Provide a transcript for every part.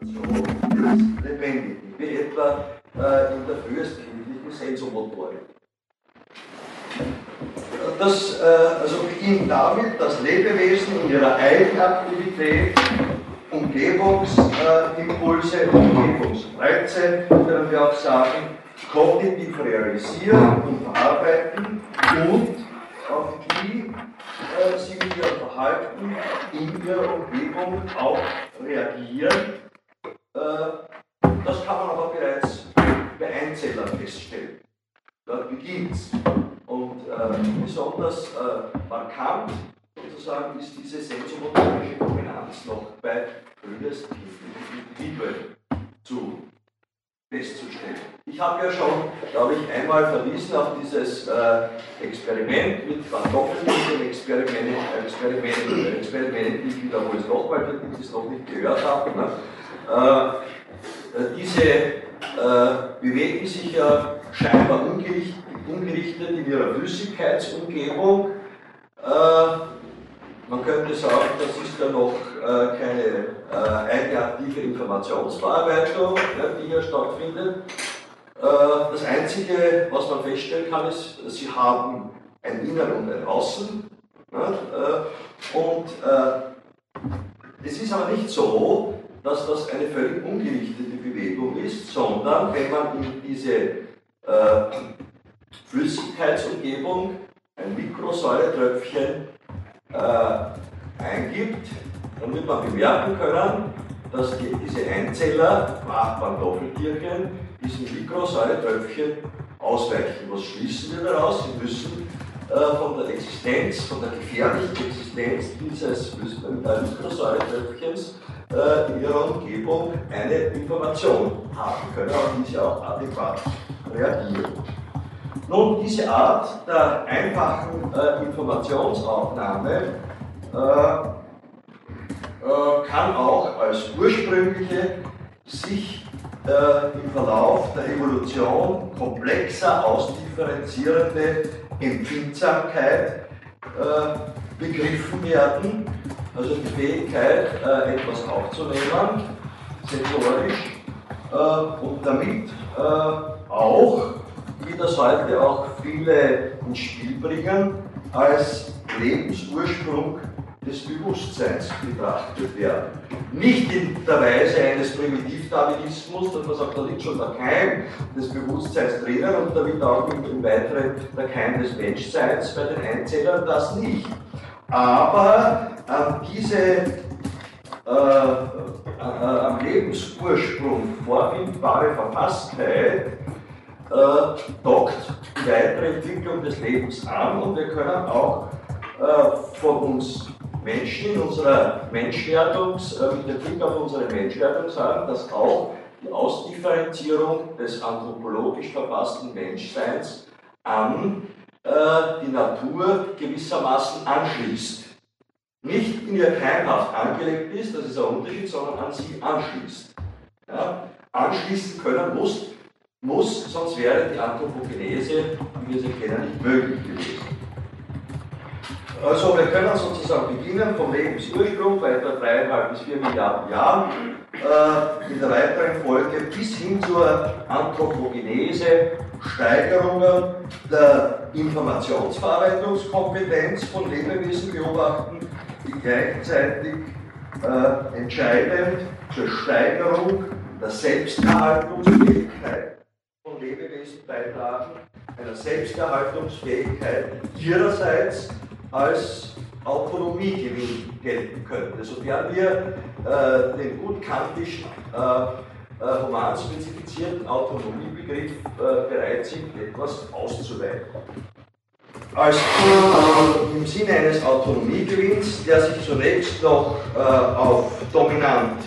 so lebendig, wie etwa äh, in der frühestkindlichen Sensomotorik. Das äh, also beginnt damit, dass Lebewesen in ihrer Eigenaktivität Umgebungsimpulse, äh, Umgebungsreize, können wir auch sagen, kognitiv realisieren und verarbeiten und auf die äh, sie mit ihrem Verhalten in ihrer Umgebung auch reagieren. Äh, das kann man aber bereits bei Einzellern feststellen. Dort beginnt es. Und äh, besonders äh, markant sozusagen ist diese sensomotorische Dominanz noch bei frühesten Individuen zu festzustellen. Ich habe ja schon, glaube ich, einmal verwiesen auf dieses äh, Experiment mit Van Doppeln, Experiment, Experiment, Experiment, ich wiederhole es nochmal, die es noch nicht gehört haben. Ne? Äh, diese äh, bewegen sich ja scheinbar ungerichtet, in ihrer Flüssigkeitsumgebung. Äh, man könnte sagen, das ist ja noch äh, keine äh, eigenaktive Informationsverarbeitung, ja, die hier stattfindet. Äh, das Einzige, was man feststellen kann, ist, sie haben ein Innen und ein Außen. Äh, und äh, es ist aber nicht so, dass das eine völlig ungerichtete Bewegung ist, sondern wenn man in diese äh, Flüssigkeitsumgebung ein Mikrosäuretröpfchen äh, eingibt, dann wird man bemerken können, dass die, diese Einzeller, Nachbarn-Doppeltierchen, diesen Mikrosäuretröpfchen ausweichen. Was schließen wir daraus? Sie müssen von der Existenz, von der gefährlichen Existenz dieses äh, Mikrosäuretröpfchens äh, in ihrer Umgebung eine Information haben können, auf die sie auch adäquat reagieren. Nun, diese Art der einfachen äh, Informationsaufnahme äh, äh, kann auch als ursprüngliche sich äh, im Verlauf der Evolution komplexer ausdifferenzierende Empfindsamkeit äh, begriffen werden, also die Fähigkeit, äh, etwas aufzunehmen, sensorisch, und damit auch wie das heute auch viele ins Spiel bringen, als Lebensursprung des Bewusstseins betrachtet werden. Nicht in der Weise eines Primitivdarwinismus, dass man sagt, da liegt schon der Keim des Bewusstseins drinnen und damit auch im Weiteren der Keim des Menschseins bei den Einzellern, das nicht. Aber an diese äh, äh, am Lebensursprung vorfindbare Verfasstheit äh, dockt die weitere Entwicklung des Lebens an und wir können auch äh, von uns Menschen in unserer Menschwerdungs, äh, mit dem Blick auf unsere Menschwerdung sagen, dass auch die Ausdifferenzierung des anthropologisch verfassten Menschseins an äh, die Natur gewissermaßen anschließt. Nicht in ihr keimhaft angelegt ist, das ist ein Unterschied, sondern an sie anschließt. Ja? Anschließen können muss muss, sonst wäre die Anthropogenese, wie wir sie kennen, nicht möglich gewesen. Also wir können sozusagen beginnen vom Lebensursprung bei etwa dreieinhalb bis vier Milliarden Jahren äh, in der weiteren Folge bis hin zur Anthropogenese, Steigerungen der Informationsverarbeitungskompetenz von Lebewesen beobachten, die gleichzeitig äh, entscheidend zur Steigerung der Selbsterhaltungsfähigkeit von Lebewesen beitragen, einer Selbsterhaltungsfähigkeit ihrerseits als Autonomiegewinn gelten könnte, sofern wir äh, den gut kantischen äh, äh, humanspezifizierten Autonomiebegriff äh, bereit sind, etwas auszuweiten. Als äh, im Sinne eines Autonomiegewinns, der sich zunächst noch äh, auf dominant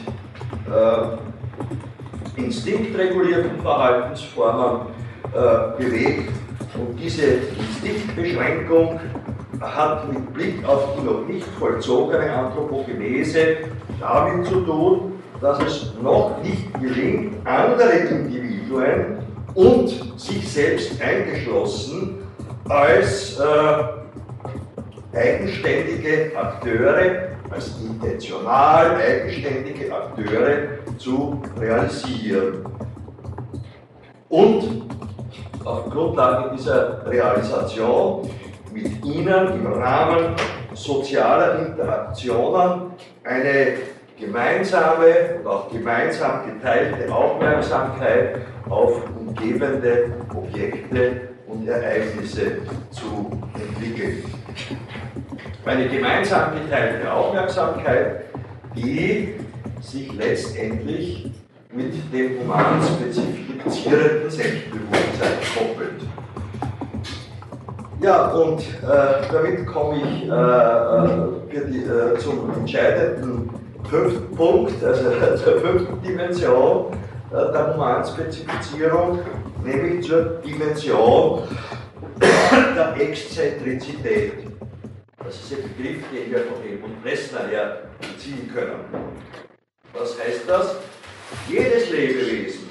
instinktregulierten Verhaltensformen äh, bewegt. Und diese Instinktbeschränkung hat mit Blick auf die noch nicht vollzogene Anthropogenese damit zu tun, dass es noch nicht gelingt, andere Individuen und sich selbst eingeschlossen als äh, eigenständige Akteure als intentional eigenständige Akteure zu realisieren. Und auf Grundlage dieser Realisation mit ihnen im Rahmen sozialer Interaktionen eine gemeinsame und auch gemeinsam geteilte Aufmerksamkeit auf umgebende Objekte und Ereignisse zu entwickeln. Eine gemeinsam geteilte Aufmerksamkeit, die sich letztendlich mit dem human spezifizierenden Selbstbewusstsein koppelt. Ja, und äh, damit komme ich äh, äh die, äh, zum entscheidenden fünften Punkt, also zur fünften Dimension äh, der Humanspezifizierung, nämlich zur Dimension der Exzentrizität. Das ist ein Begriff, den wir von Helmut Bressner her beziehen können. Was heißt das? Jedes Lebewesen,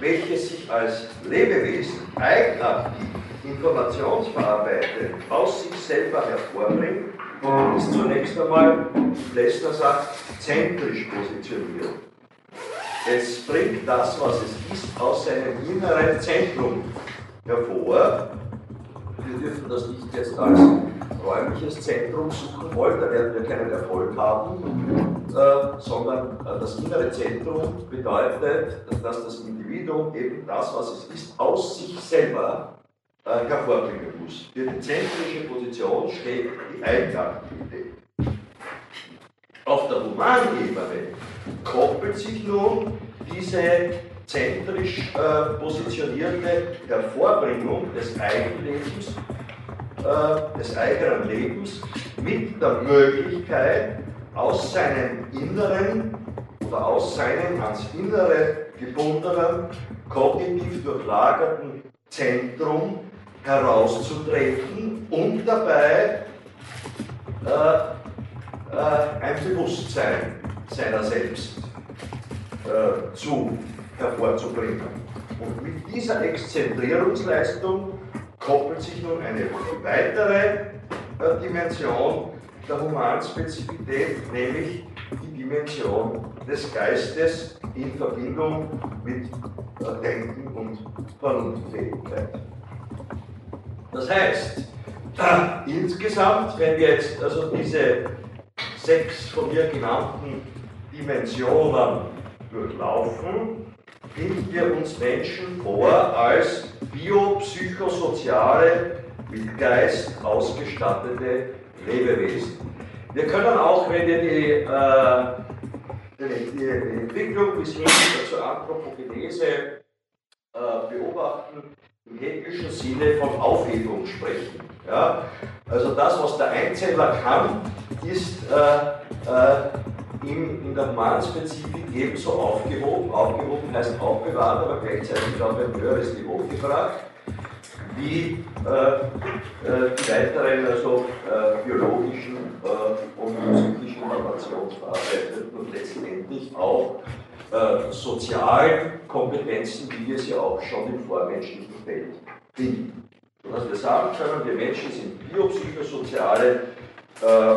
welches sich als Lebewesen eigenartig informationsverarbeitet aus sich selber hervorbringt, ist zunächst einmal, Lester sagt, zentrisch positioniert. Es bringt das, was es ist, aus seinem inneren Zentrum hervor. Wir dürfen das nicht jetzt als räumliches Zentrum suchen wollen, da werden wir keinen Erfolg haben, äh, sondern äh, das innere Zentrum bedeutet, dass das Individuum eben das, was es ist, aus sich selber äh, hervorbringen muss. Für die zentrische Position steht die Eigenaktivität. Auf der Humanebene koppelt sich nun diese zentrisch äh, positionierte Hervorbringung des Eigenlebens, äh, des eigenen Lebens mit der Möglichkeit, aus seinem Inneren oder aus seinem ans Innere gebundenen, kognitiv durchlagerten Zentrum herauszutreten und dabei äh, äh, ein Bewusstsein seiner selbst äh, zu hervorzubringen. Und mit dieser Exzentrierungsleistung koppelt sich nun eine weitere äh, Dimension der Humanspezifität, nämlich die Dimension des Geistes in Verbindung mit äh, Denken und Vernunftfähigkeit. Das heißt, insgesamt, wenn wir jetzt also diese sechs von mir genannten Dimensionen durchlaufen, finden wir uns Menschen vor als biopsychosoziale, mit Geist ausgestattete Lebewesen. Wir können auch, wenn wir die, äh, die, die Entwicklung bis hin zur Anthropogenese äh, beobachten, im hegelischen Sinne von Aufhebung sprechen. Ja? Also das, was der Einzeller kann, ist äh, äh, in, in der Humanspezifik ebenso aufgehoben. Aufgehoben heißt aufbewahrt, aber gleichzeitig auf ein höheres Niveau gebracht, wie äh, äh die weiteren also, äh, biologischen äh, und psychischen Informationsverarbeitenden und letztendlich auch äh, sozialen Kompetenzen, wie wir sie auch schon im vormenschlichen Feld finden. Sodass wir sagen können, wir Menschen sind biopsychosoziale äh,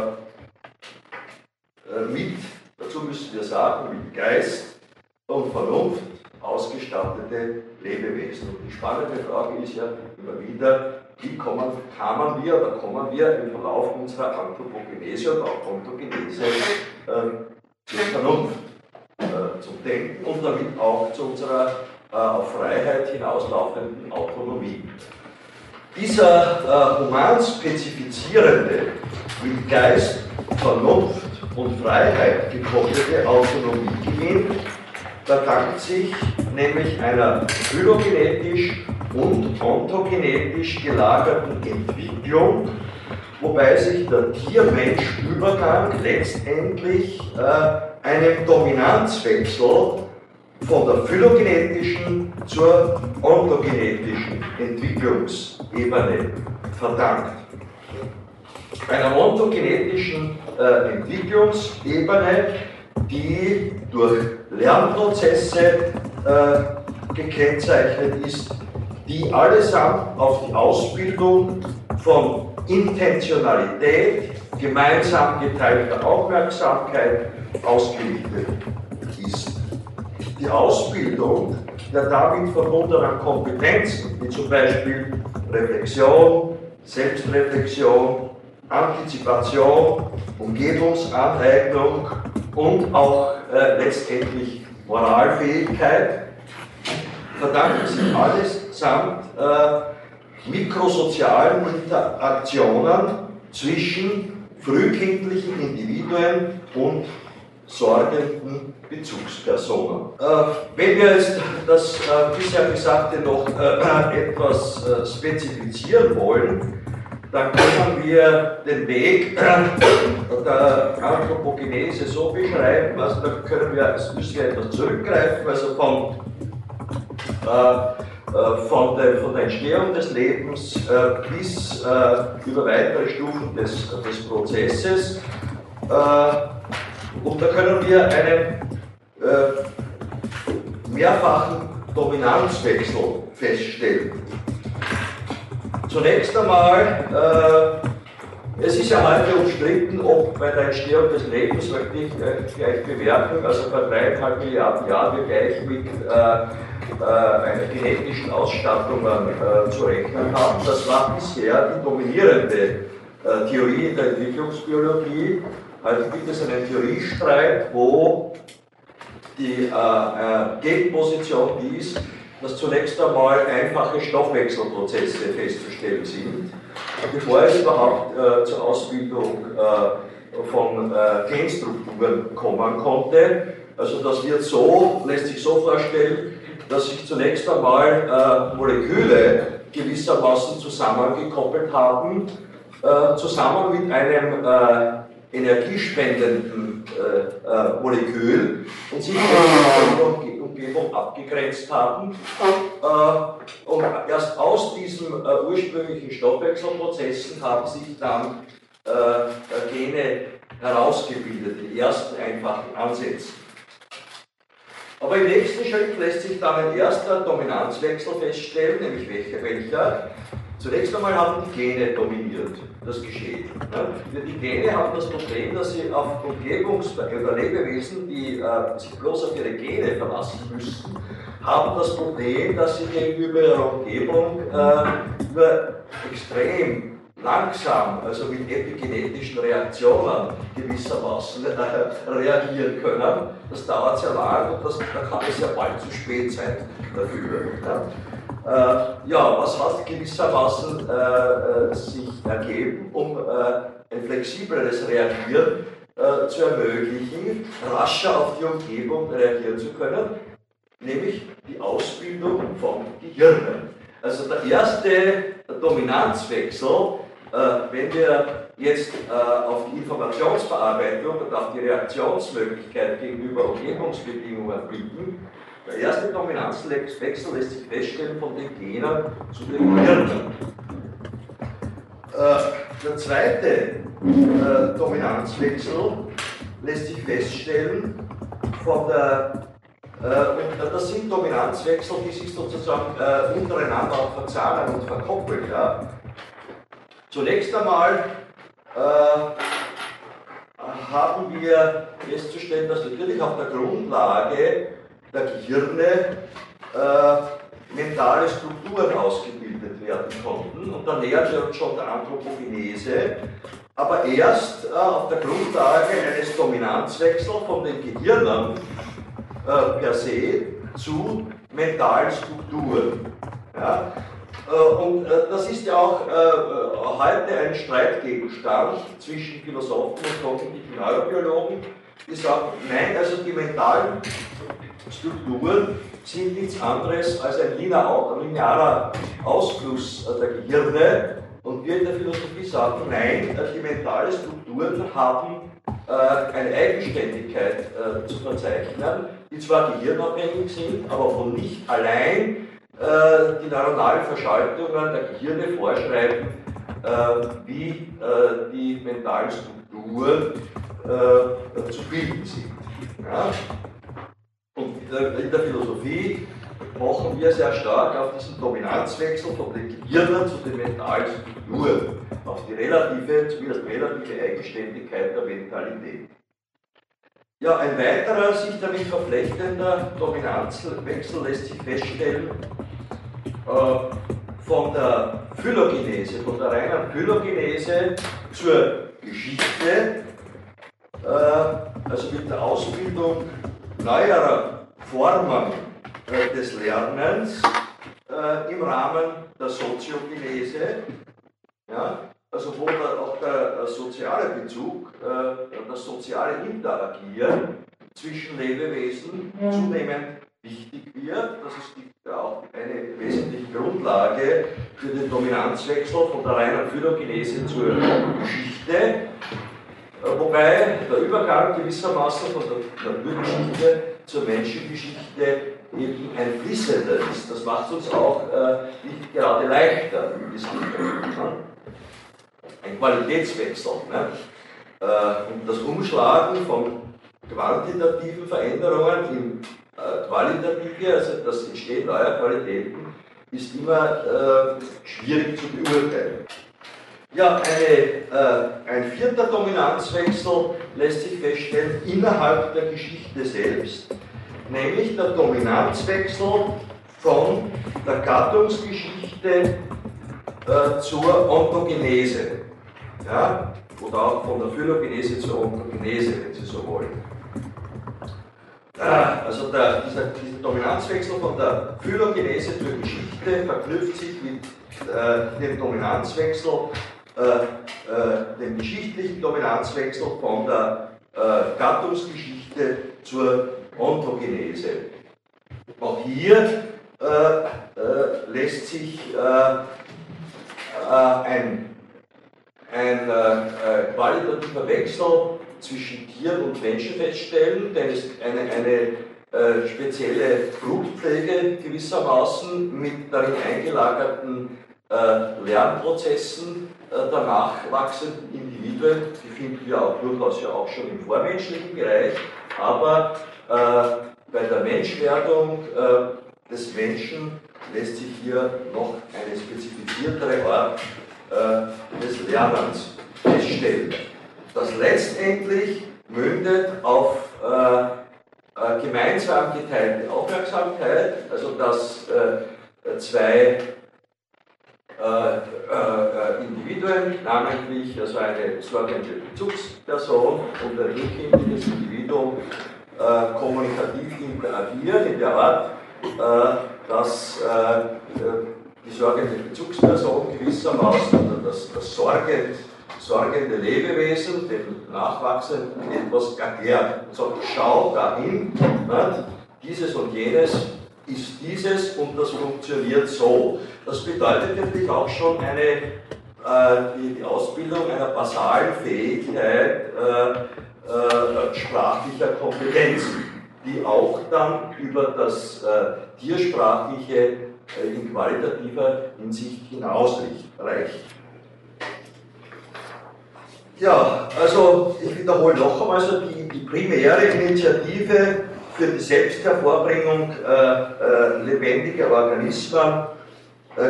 äh, mit, dazu müssen wir sagen, mit Geist und Vernunft ausgestattete Lebewesen. Und die spannende Frage ist ja immer wieder, wie kommen, kamen wir oder kommen wir im Verlauf unserer Anthropogenese und auch Ontogenese äh, zur Vernunft? Denken und damit auch zu unserer äh, auf Freiheit hinauslaufenden Autonomie. Dieser äh, human spezifizierende, mit Geist, Vernunft und Freiheit gekoppelte Autonomiegewinn verdankt sich nämlich einer phylogenetisch und ontogenetisch gelagerten Entwicklung, wobei sich der Tier-Mensch-Übergang letztendlich äh, einem Dominanzwechsel von der phylogenetischen zur ontogenetischen Entwicklungsebene verdankt. Einer ontogenetischen äh, Entwicklungsebene, die durch Lernprozesse äh, gekennzeichnet ist, die allesamt auf die Ausbildung von Intentionalität, gemeinsam geteilter Aufmerksamkeit ausgerichtet ist. Die Ausbildung der damit verbundenen Kompetenzen, wie zum Beispiel Reflexion, Selbstreflexion, Antizipation, Umgebungsaneignung und auch äh, letztendlich Moralfähigkeit, verdanken sich allesamt äh, mikrosozialen Interaktionen zwischen frühkindlichen Individuen und sorgenden Bezugspersonen. Äh, wenn wir jetzt das äh, bisher Gesagte noch äh, etwas äh, spezifizieren wollen, dann können wir den Weg der Anthropogenese so beschreiben, also da können wir, müssen wir etwas zurückgreifen, also von, äh, äh, von, der, von der Entstehung des Lebens äh, bis äh, über weitere Stufen des, des Prozesses. Äh, und da können wir einen äh, mehrfachen Dominanzwechsel feststellen. Zunächst einmal, äh, es ist ja heute umstritten, ob bei der Entstehung des Lebens, möchte ich äh, gleich bewerten, also bei dreieinhalb Milliarden Jahren wir gleich mit äh, äh einer genetischen Ausstattung äh, zu rechnen haben. Das war bisher die dominierende äh, Theorie in der Entwicklungsbiologie. Heute gibt es einen Theoriestreit, wo die Gegenposition ist, dass zunächst einmal einfache Stoffwechselprozesse festzustellen sind, bevor es überhaupt äh, zur Ausbildung äh, von äh, Genstrukturen kommen konnte. Also das wird so, lässt sich so vorstellen, dass sich zunächst einmal äh, Moleküle gewissermaßen zusammengekoppelt haben, äh, zusammen mit einem äh, energiespendenden Molekül und sich Umgebung abgegrenzt haben. Äh, und erst aus diesen äh, ursprünglichen Stoffwechselprozessen haben sich dann äh, Gene herausgebildet, die ersten einfachen Ansätze. Aber im nächsten Schritt lässt sich dann ein erster Dominanzwechsel feststellen, nämlich welcher, welcher Zunächst einmal haben die Gene dominiert das Geschehen. Die Gene haben das Problem, dass sie auf Umgebungs- oder Lebewesen, die äh, sich bloß auf ihre Gene verlassen müssen, haben das Problem, dass sie gegenüber ihrer Umgebung äh, nur extrem langsam, also mit epigenetischen Reaktionen gewissermaßen äh, reagieren können. Das dauert sehr lang und das, da kann es ja bald zu spät sein dafür. Ja. Äh, ja, was hat gewissermaßen äh, äh, sich ergeben, um äh, ein flexibleres Reagieren äh, zu ermöglichen, rascher auf die Umgebung reagieren zu können, nämlich die Ausbildung von Gehirnen. Also der erste Dominanzwechsel, wenn wir jetzt auf die Informationsverarbeitung und auf die Reaktionsmöglichkeit gegenüber Umgebungsbedingungen blicken, der erste Dominanzwechsel lässt sich feststellen von den Genen zu den Hirnen. Äh, der zweite äh, Dominanzwechsel lässt sich feststellen von der, äh, und das sind Dominanzwechsel, die sich sozusagen äh, untereinander auch verzahnen und verkoppeln. Ja. Zunächst einmal äh, haben wir festzustellen, dass natürlich auf der Grundlage der Gehirne äh, mentale Strukturen ausgebildet werden konnten. Und da nähern wir uns schon der Anthropogenese, aber erst äh, auf der Grundlage eines Dominanzwechsels von den Gehirnen äh, per se zu mentalen Strukturen. Ja? Äh, und äh, das ist ja auch äh, heute ein Streitgegenstand zwischen Philosophen und kognitiven Neurobiologen, die sagen, nein, also die mentalen Strukturen sind nichts anderes als ein linearer Ausfluss der Gehirne. Und wir in der Philosophie sagen, nein, die mentalen Strukturen haben eine Eigenständigkeit zu verzeichnen, die zwar gehirnabhängig sind, aber von nicht allein die neuronalen Verschaltungen der Gehirne vorschreiben, wie die mentalen Strukturen zu bilden sind. Ja? Und in der, Philosophie pochen wir sehr stark auf diesen Dominanzwechsel von den Gehirnen zu den Mentalstrukturen, auf die relative, zumindest relative Eigenständigkeit der Mentalität. Ja, ein weiterer sich damit verflechtender Dominanzwechsel lässt sich feststellen äh, von der Phylogenese, von der reinen Phylogenese zur Geschichte, äh, also mit der Ausbildung neuerer Formen äh, des Lernens äh, im Rahmen der Soziogenese. Ja, also wo der, auch der soziale Bezug, äh, das soziale Interagieren zwischen Lebewesen zunehmend wichtig wird. Das ist die, auch eine wesentliche Grundlage für den Dominanzwechsel von der reinen Phylogenese zur Geschichte. Äh, wobei der Übergang gewissermaßen von der Naturgeschichte zur Menschengeschichte eben ein fließender ist. Das macht es uns auch äh, nicht gerade leichter in diesem ne? Ein Qualitätswechsel. Ne? Äh, und das Umschlagen von quantitativen Veränderungen in äh, qualitative, also das Entstehen neuer Qualitäten, ist immer äh, schwierig zu beurteilen. Ja, eine, äh, ein vierter Dominanzwechsel lässt sich feststellen innerhalb der Geschichte selbst, nämlich der Dominanzwechsel von der Gattungsgeschichte äh, zur Ontogenese. Ja? Oder auch von der Phylogenese zur Ontogenese, wenn Sie so wollen. Ah, also der, dieser, dieser, Dominanzwechsel von der Phylogenese zur Geschichte verknüpft sich mit äh, dem Dominanzwechsel, äh, äh, dem geschichtlichen Dominanzwechsel von der äh, Gattungsgeschichte zur Ontogenese. Auch hier äh, äh, lässt sich ein, ein qualitativer Wechsel zwischen Tieren und Menschen feststellen, denn es eine, eine äh, spezielle Blutpflege gewissermaßen mit darin eingelagerten äh, Lernprozessen äh, der nachwachsenden Individuen, die finden wir auch durchaus ja auch schon im vormenschlichen Bereich, aber äh, bei der Menschwerdung äh, des Menschen lässt sich hier noch eine spezifiziertere Art äh, des Lernens feststellen. Das letztendlich mündet auf äh, äh, gemeinsam geteilte Aufmerksamkeit, also dass äh, zwei äh, äh, Individuen, namentlich also eine sorgende Bezugsperson und ein rückkindliches Individuum, äh, kommunikativ interagieren in der Art, dass die sorgende Bezugsperson gewissermaßen das, das sorgend sorgende Lebewesen, dem Nachwachsenden etwas erklärt. Und sagt, schau dahin, nicht? dieses und jenes ist dieses und das funktioniert so. Das bedeutet natürlich auch schon eine, äh, die, die, Ausbildung einer basalen Fähigkeit äh, äh, sprachlicher Kompetenzen, die auch dann über das äh, Tiersprachliche in qualitativer Hinsicht hinausreicht. Ja, also ich wiederhole noch einmal, also die, die primäre Initiative für die Selbsthervorbringung äh, äh, lebendiger Organismen äh,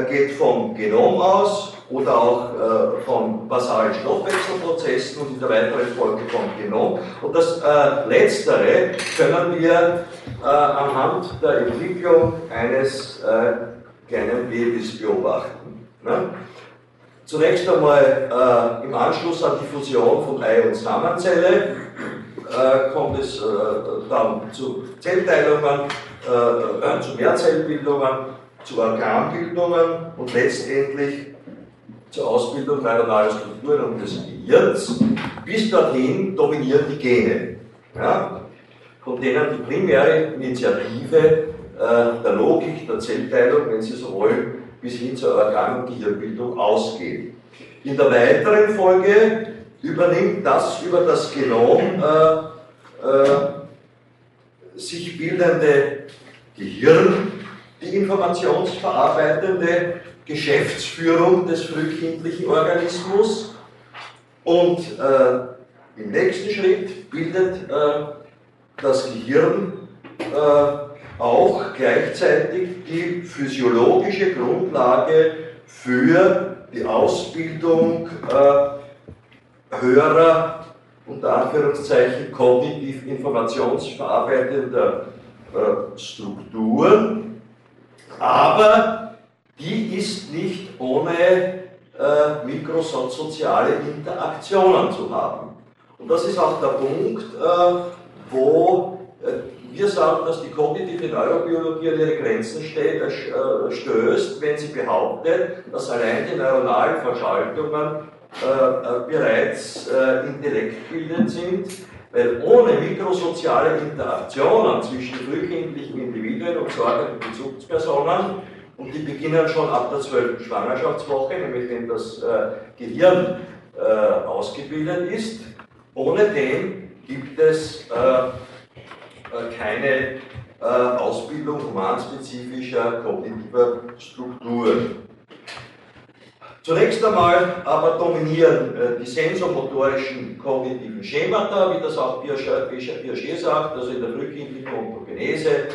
geht vom Genom aus oder auch äh, von basalen Stoffwechselprozessen und in der weiteren Folge vom Genom. Und das äh, Letztere können wir äh, anhand der Entwicklung eines kleinen Babys beobachten. Ne? Zunächst einmal äh, im Anschluss an die Fusion von Ei- und Samenzelle äh, kommt es äh, dann zu Zellteilungen, äh, zu Mehrzellbildungen, zu Organbildungen und letztendlich zur Ausbildung neuronaler Strukturen und des Gehirns. Bis dorthin dominieren die Gene, ja, von denen die primäre Initiative äh, der Logik, der Zellteilung, wenn Sie so wollen, bis hin zur Organ- und Gehirnbildung ausgehen. In der weiteren Folge übernimmt das über das Genom äh, äh, sich bildende Gehirn die informationsverarbeitende Geschäftsführung des frühkindlichen Organismus. Und äh, im nächsten Schritt bildet äh, das Gehirn äh, auch gleichzeitig die physiologische Grundlage für die Ausbildung äh, höherer, unter Anführungszeichen, kognitiv informationsverarbeitender äh, Strukturen, aber die ist nicht ohne äh, mikrosoziale Interaktionen zu haben. Und das ist auch der Punkt, äh, wo äh, wir sagen, dass die kognitive Neurobiologie an ihre Grenzen steht, äh, stößt, wenn sie behauptet, dass allein die neuronalen Verschaltungen äh, bereits äh, intellektbildend sind, weil ohne mikrosoziale Interaktionen zwischen frühkindlichen Individuen und sorgenden Bezugspersonen, und die beginnen schon ab der 12. Schwangerschaftswoche, nämlich wenn das äh, Gehirn äh, ausgebildet ist, ohne den gibt es äh, äh, keine äh, Ausbildung humanspezifischer kognitiver Strukturen. Zunächst einmal aber dominieren äh, die sensomotorischen kognitiven Schemata, wie das auch Piaget sagt, also in der frühkindlichen Ontogenese,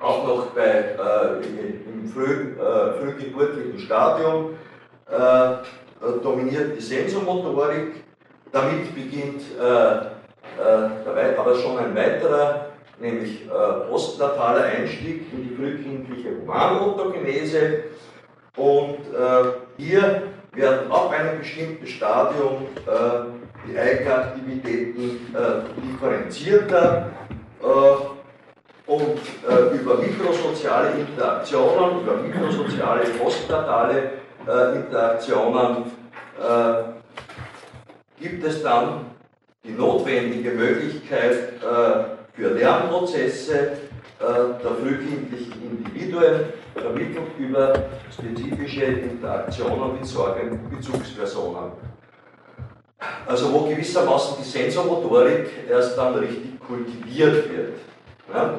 auch noch bei, im früh, frühgeburtlichen Stadium, dominiert die Sensomotorik. Damit beginnt äh, aber schon ein weiterer, nämlich äh, postnataler Einstieg in die frühkindliche Humanontogenese. Und äh, hier werden ab einem bestimmten Stadium äh, die Eigenaktivitäten äh, differenzierter äh, und äh, über mikrosoziale Interaktionen, über mikrosoziale postnatale Interaktionen gibt es dann die notwendige Möglichkeit äh, für Lernprozesse äh, der frühkindlichen Individuen vermittelt über spezifische Interaktionen mit Sorgenbezugspersonen. Also wo gewissermaßen die Sensormotorik erst dann richtig kultiviert wird. Ja?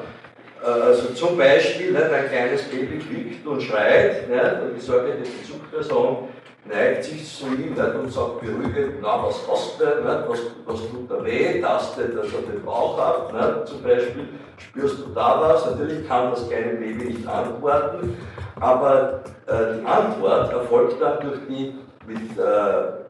Also zum Beispiel, ein kleines Baby quiekt und schreit, und die sorgende Bezugsperson neigt sich zu ihm und sagt beruhigend, na, was hast du, nicht, was, was tut da weh, tastet er den Bauch ab, nicht, zum Beispiel, spürst du da was? Natürlich kann das kleine Baby nicht antworten, aber äh, die Antwort erfolgt dann durch die mit äh,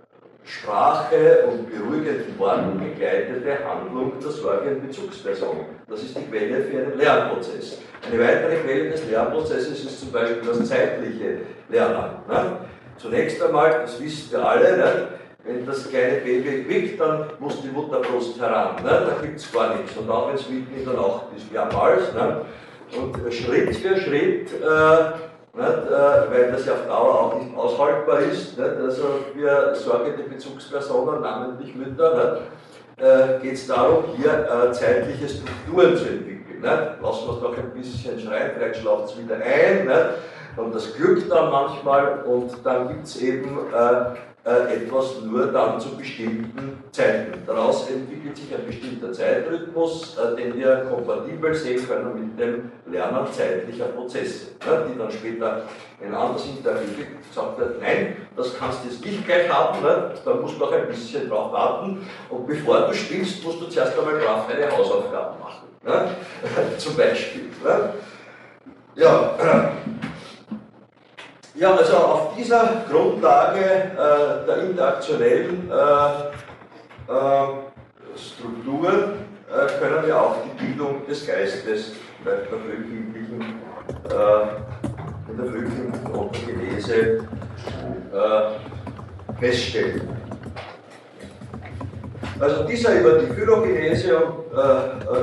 Sprache und beruhigenden Worten begleitete Handlung der sorgenden Bezugsperson. Das ist die Quelle für einen Lernprozess. Eine weitere Quelle des Lernprozesses ist zum Beispiel das zeitliche Lernen. Ne? Zunächst einmal, das wissen wir alle, ne? wenn das kleine Baby quickt, dann muss die Mutterbrust heran. Ne? Da gibt es gar nichts. Und auch wenn es mitten in der Nacht ist, mehrmals. Ne? Und Schritt für Schritt, äh, nicht, äh, weil das ja auf Dauer auch nicht aushaltbar ist, nicht? also für sorgende Bezugspersonen, namentlich Mütter, äh, geht es darum, hier äh, zeitliche Strukturen zu entwickeln. Lassen wir es doch ein bisschen schreien, vielleicht schlaft es wieder ein. Und das glückt dann manchmal und dann gibt es eben äh, äh, etwas nur dann zu bestimmten Zeiten. Daraus entwickelt sich ein bestimmter Zeitrhythmus, äh, den wir kompatibel sehen können mit dem Lernen zeitlicher Prozesse, ne, die dann später ein anderes Interview gesagt wird, nein, das kannst du jetzt nicht gleich haben, ne, da musst du noch ein bisschen drauf warten und bevor du spielst, musst du zuerst einmal brav deine Hausaufgaben machen. Ne, zum Beispiel. Ne. Ja, ja, also auf dieser Grundlage äh, der interaktionellen äh, äh, Struktur äh, können wir auch die Bildung des Geistes bei der frühkindlichen, äh, in der frühkindlichen Ontogenese äh, feststellen. Also dieser über die Phylogenese und,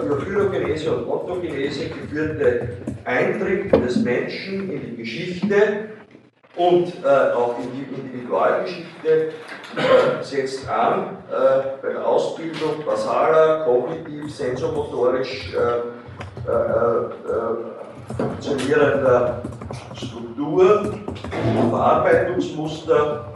über Phylogenese und Ontogenese geführte Eintritt des Menschen in die Geschichte und äh, auch in die Individualgeschichte äh, setzt an äh, bei der Ausbildung basaler, kognitiv, sensomotorisch äh, äh, äh, funktionierender Strukturen und Verarbeitungsmuster,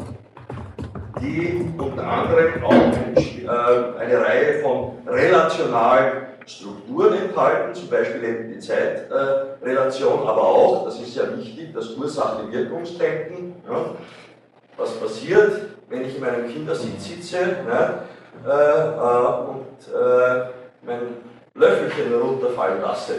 die unter anderem auch eine Reihe von relationalen Strukturen enthalten, zum Beispiel eben die Zeitrelation, aber auch, das ist ja wichtig, das Ursache-Wirkungsdenken. Ja. Was passiert, wenn ich in meinem Kindersitz sitze ja, äh, äh, und äh, mein Löffelchen runterfallen lasse.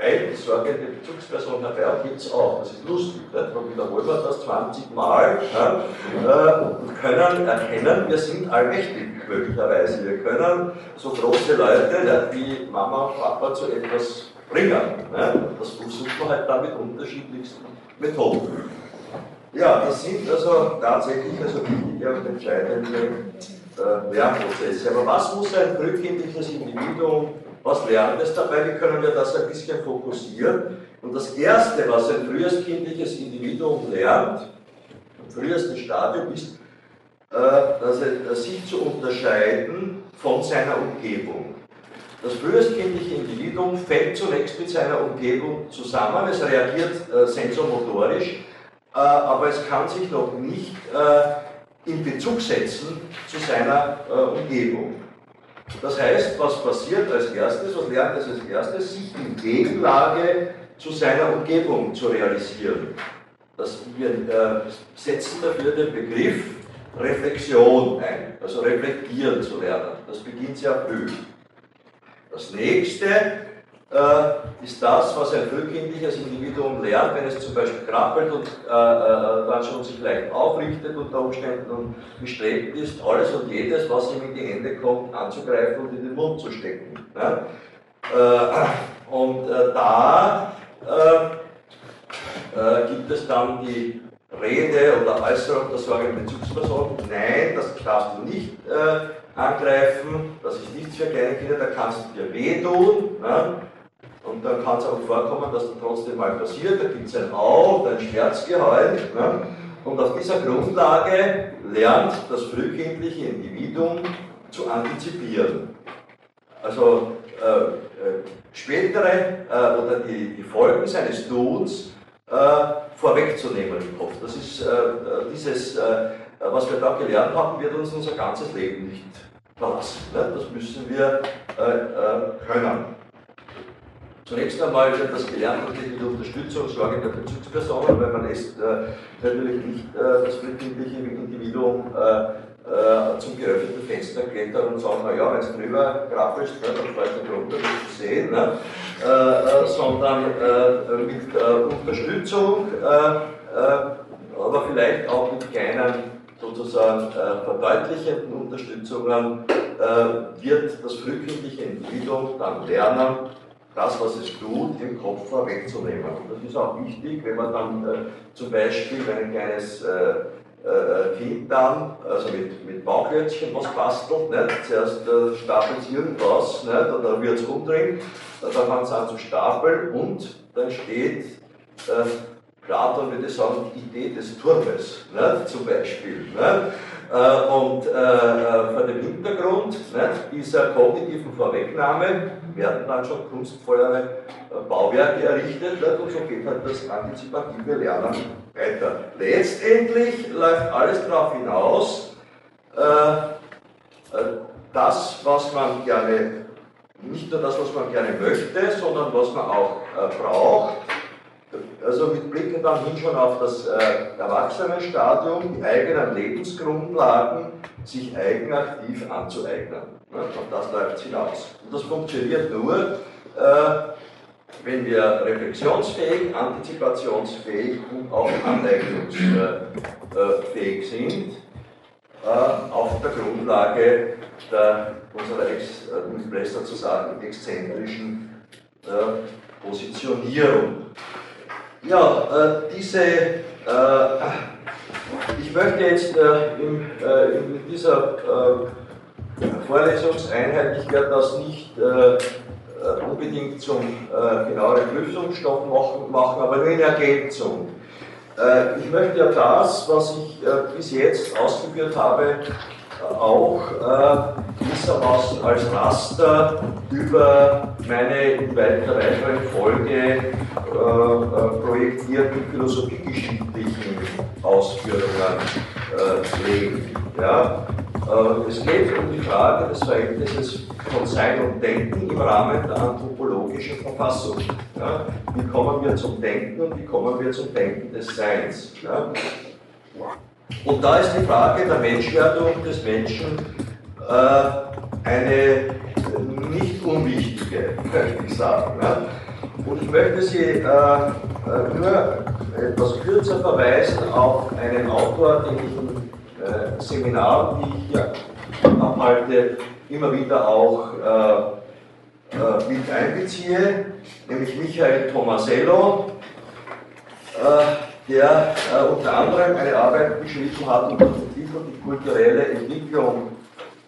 Eine sorgende Bezugsperson herbei gibt es auch. Das ist lustig. Nicht? Dann wiederholen wir das 20 Mal ja, äh, und können erkennen, wir sind allmächtig möglicherweise. Wir können so große Leute wie Mama und Papa zu etwas bringen. Nicht? Das versucht man halt dann mit unterschiedlichsten Methoden. Ja, das sind also tatsächlich also wichtige und entscheidende äh, Lernprozesse. Aber was muss ein frühkindliches Individuum, was lernt es dabei? Wie können wir das ein bisschen fokussieren? Und das Erste, was ein frühestkindliches Individuum lernt, im frühesten Stadium, ist, äh, dass er, sich zu unterscheiden von seiner Umgebung. Das frühestkindliche Individuum fällt zunächst mit seiner Umgebung zusammen, es reagiert äh, sensomotorisch, äh, aber es kann sich noch nicht äh, in Bezug setzen zu seiner äh, Umgebung. Das heißt, was passiert als erstes, was lernt es als erstes, sich in Gegenlage zu seiner Umgebung zu realisieren. Das, wir äh, setzen dafür den Begriff Reflexion ein, also reflektieren zu lernen. Das beginnt sehr früh. Das nächste äh, ist das, was ein frühkindliches Individuum lernt, wenn es zum Beispiel krabbelt und äh, äh, dann schon sich leicht aufrichtet unter Umständen und bestrebt ist, alles und jedes, was ihm in die Hände kommt, anzugreifen und in den Mund zu stecken. Ja? Äh, und äh, da äh, gibt es dann die Rede oder Äußerung der sorgenden Bezugsperson, nein, das darfst du nicht angreifen, das ist nichts für kleine Kinder, da kannst du dir wehtun. Ja? Und dann kann es auch vorkommen, dass das trotzdem mal passiert, da gibt es ein Au, ein Schmerzgeheul. Ja? Und auf dieser Grundlage lernt das frühkindliche Individuum zu antizipieren. Also äh, äh, spätere äh, oder die, die, Folgen seines Tuns äh, vorwegzunehmen im Kopf. Das ist äh, äh, dieses, was wir da gelernt haben, wird uns unser ganzes Leben nicht verlassen. Ne? Das müssen wir können. Zunächst einmal wird das gelernt mit Unterstützung, Sorge der Bezugspersonen, weil man lässt äh, natürlich nicht äh, das frühkindliche Individuum äh, äh, zum geöffneten Fenster klettern und sagen, naja, wenn es drüber krabbelst, ne, dann fällt du runter, wirst du sehen, ne? Äh, äh, sondern mit Unterstützung, aber vielleicht auch mit kleinen sozusagen verdeutlichenden Unterstützungen wird das frühkindliche Individuum dann lernen, das, was es tut, im Kopf vorwegzunehmen. Und das ist auch wichtig, wenn man dann äh, zum Beispiel, ein kleines äh, äh, Kind dann, also mit, mit Bauklötzchen was bastelt, nicht? zuerst äh, stapelt es irgendwas nicht? oder wird es umdrehen, dann fängt es an zu stapeln und dann steht äh, Platon würde sagen, die Idee des Turmes, ne, zum Beispiel. Ne? Äh, und äh, äh, vor dem Hintergrund ne, dieser kognitiven Vorwegnahme werden dann schon kunstvollere äh, Bauwerke errichtet ne, und so geht halt das antizipative Lernen weiter. Letztendlich läuft alles darauf hinaus, äh, äh, das, was man gerne, nicht nur das, was man gerne möchte, sondern was man auch braucht, also mit Blicken dann hin schon auf das äh, Erwachsenenstadium, die eigenen Lebensgrundlagen sich eigenaktiv anzueignen. Ne? Und das läuft hinaus. Und das funktioniert nur, äh, wenn wir reflexionsfähig, antizipationsfähig und auch aneignungsfähig sind, äh, auf der Grundlage der, unserer, Ex, äh, besser zu sagen, exzentrischen äh, Positionierung. Ja, äh, diese, äh, ich möchte jetzt äh, in, äh, in, dieser äh, Vorlesungseinheit, ich werde das nicht äh, unbedingt zum genaueren Prüfungsstoff machen, machen, aber nur in Ergänzung. ich möchte ja das, was ich bis jetzt ausgeführt habe, auch äh, gewissermaßen als Raster über meine in weiter weiteren Folge äh, äh, projektierten philosophiegeschichtlichen Ausführungen äh, legen. Ja? Äh, es geht um die Frage des Verhältnisses von Sein und Denken im Rahmen der anthropologischen Verfassung. Ja? Wie kommen wir zum Denken und wie kommen wir zum Denken des Seins? Ja? Und da ist die Frage der Menschwerdung des Menschen äh, eine nicht unwichtige, möchte ich sagen. Ja. Und ich möchte Sie äh, äh, nur etwas kürzer verweisen auf einen Autor, den ich im äh, Seminar, die ich hier abhalte, immer wieder auch äh, äh, mit einbeziehe, nämlich Michael Tomasello, äh, der unter anderem eine Arbeit geschrieben hat unter dem Titel Die kulturelle Entwicklung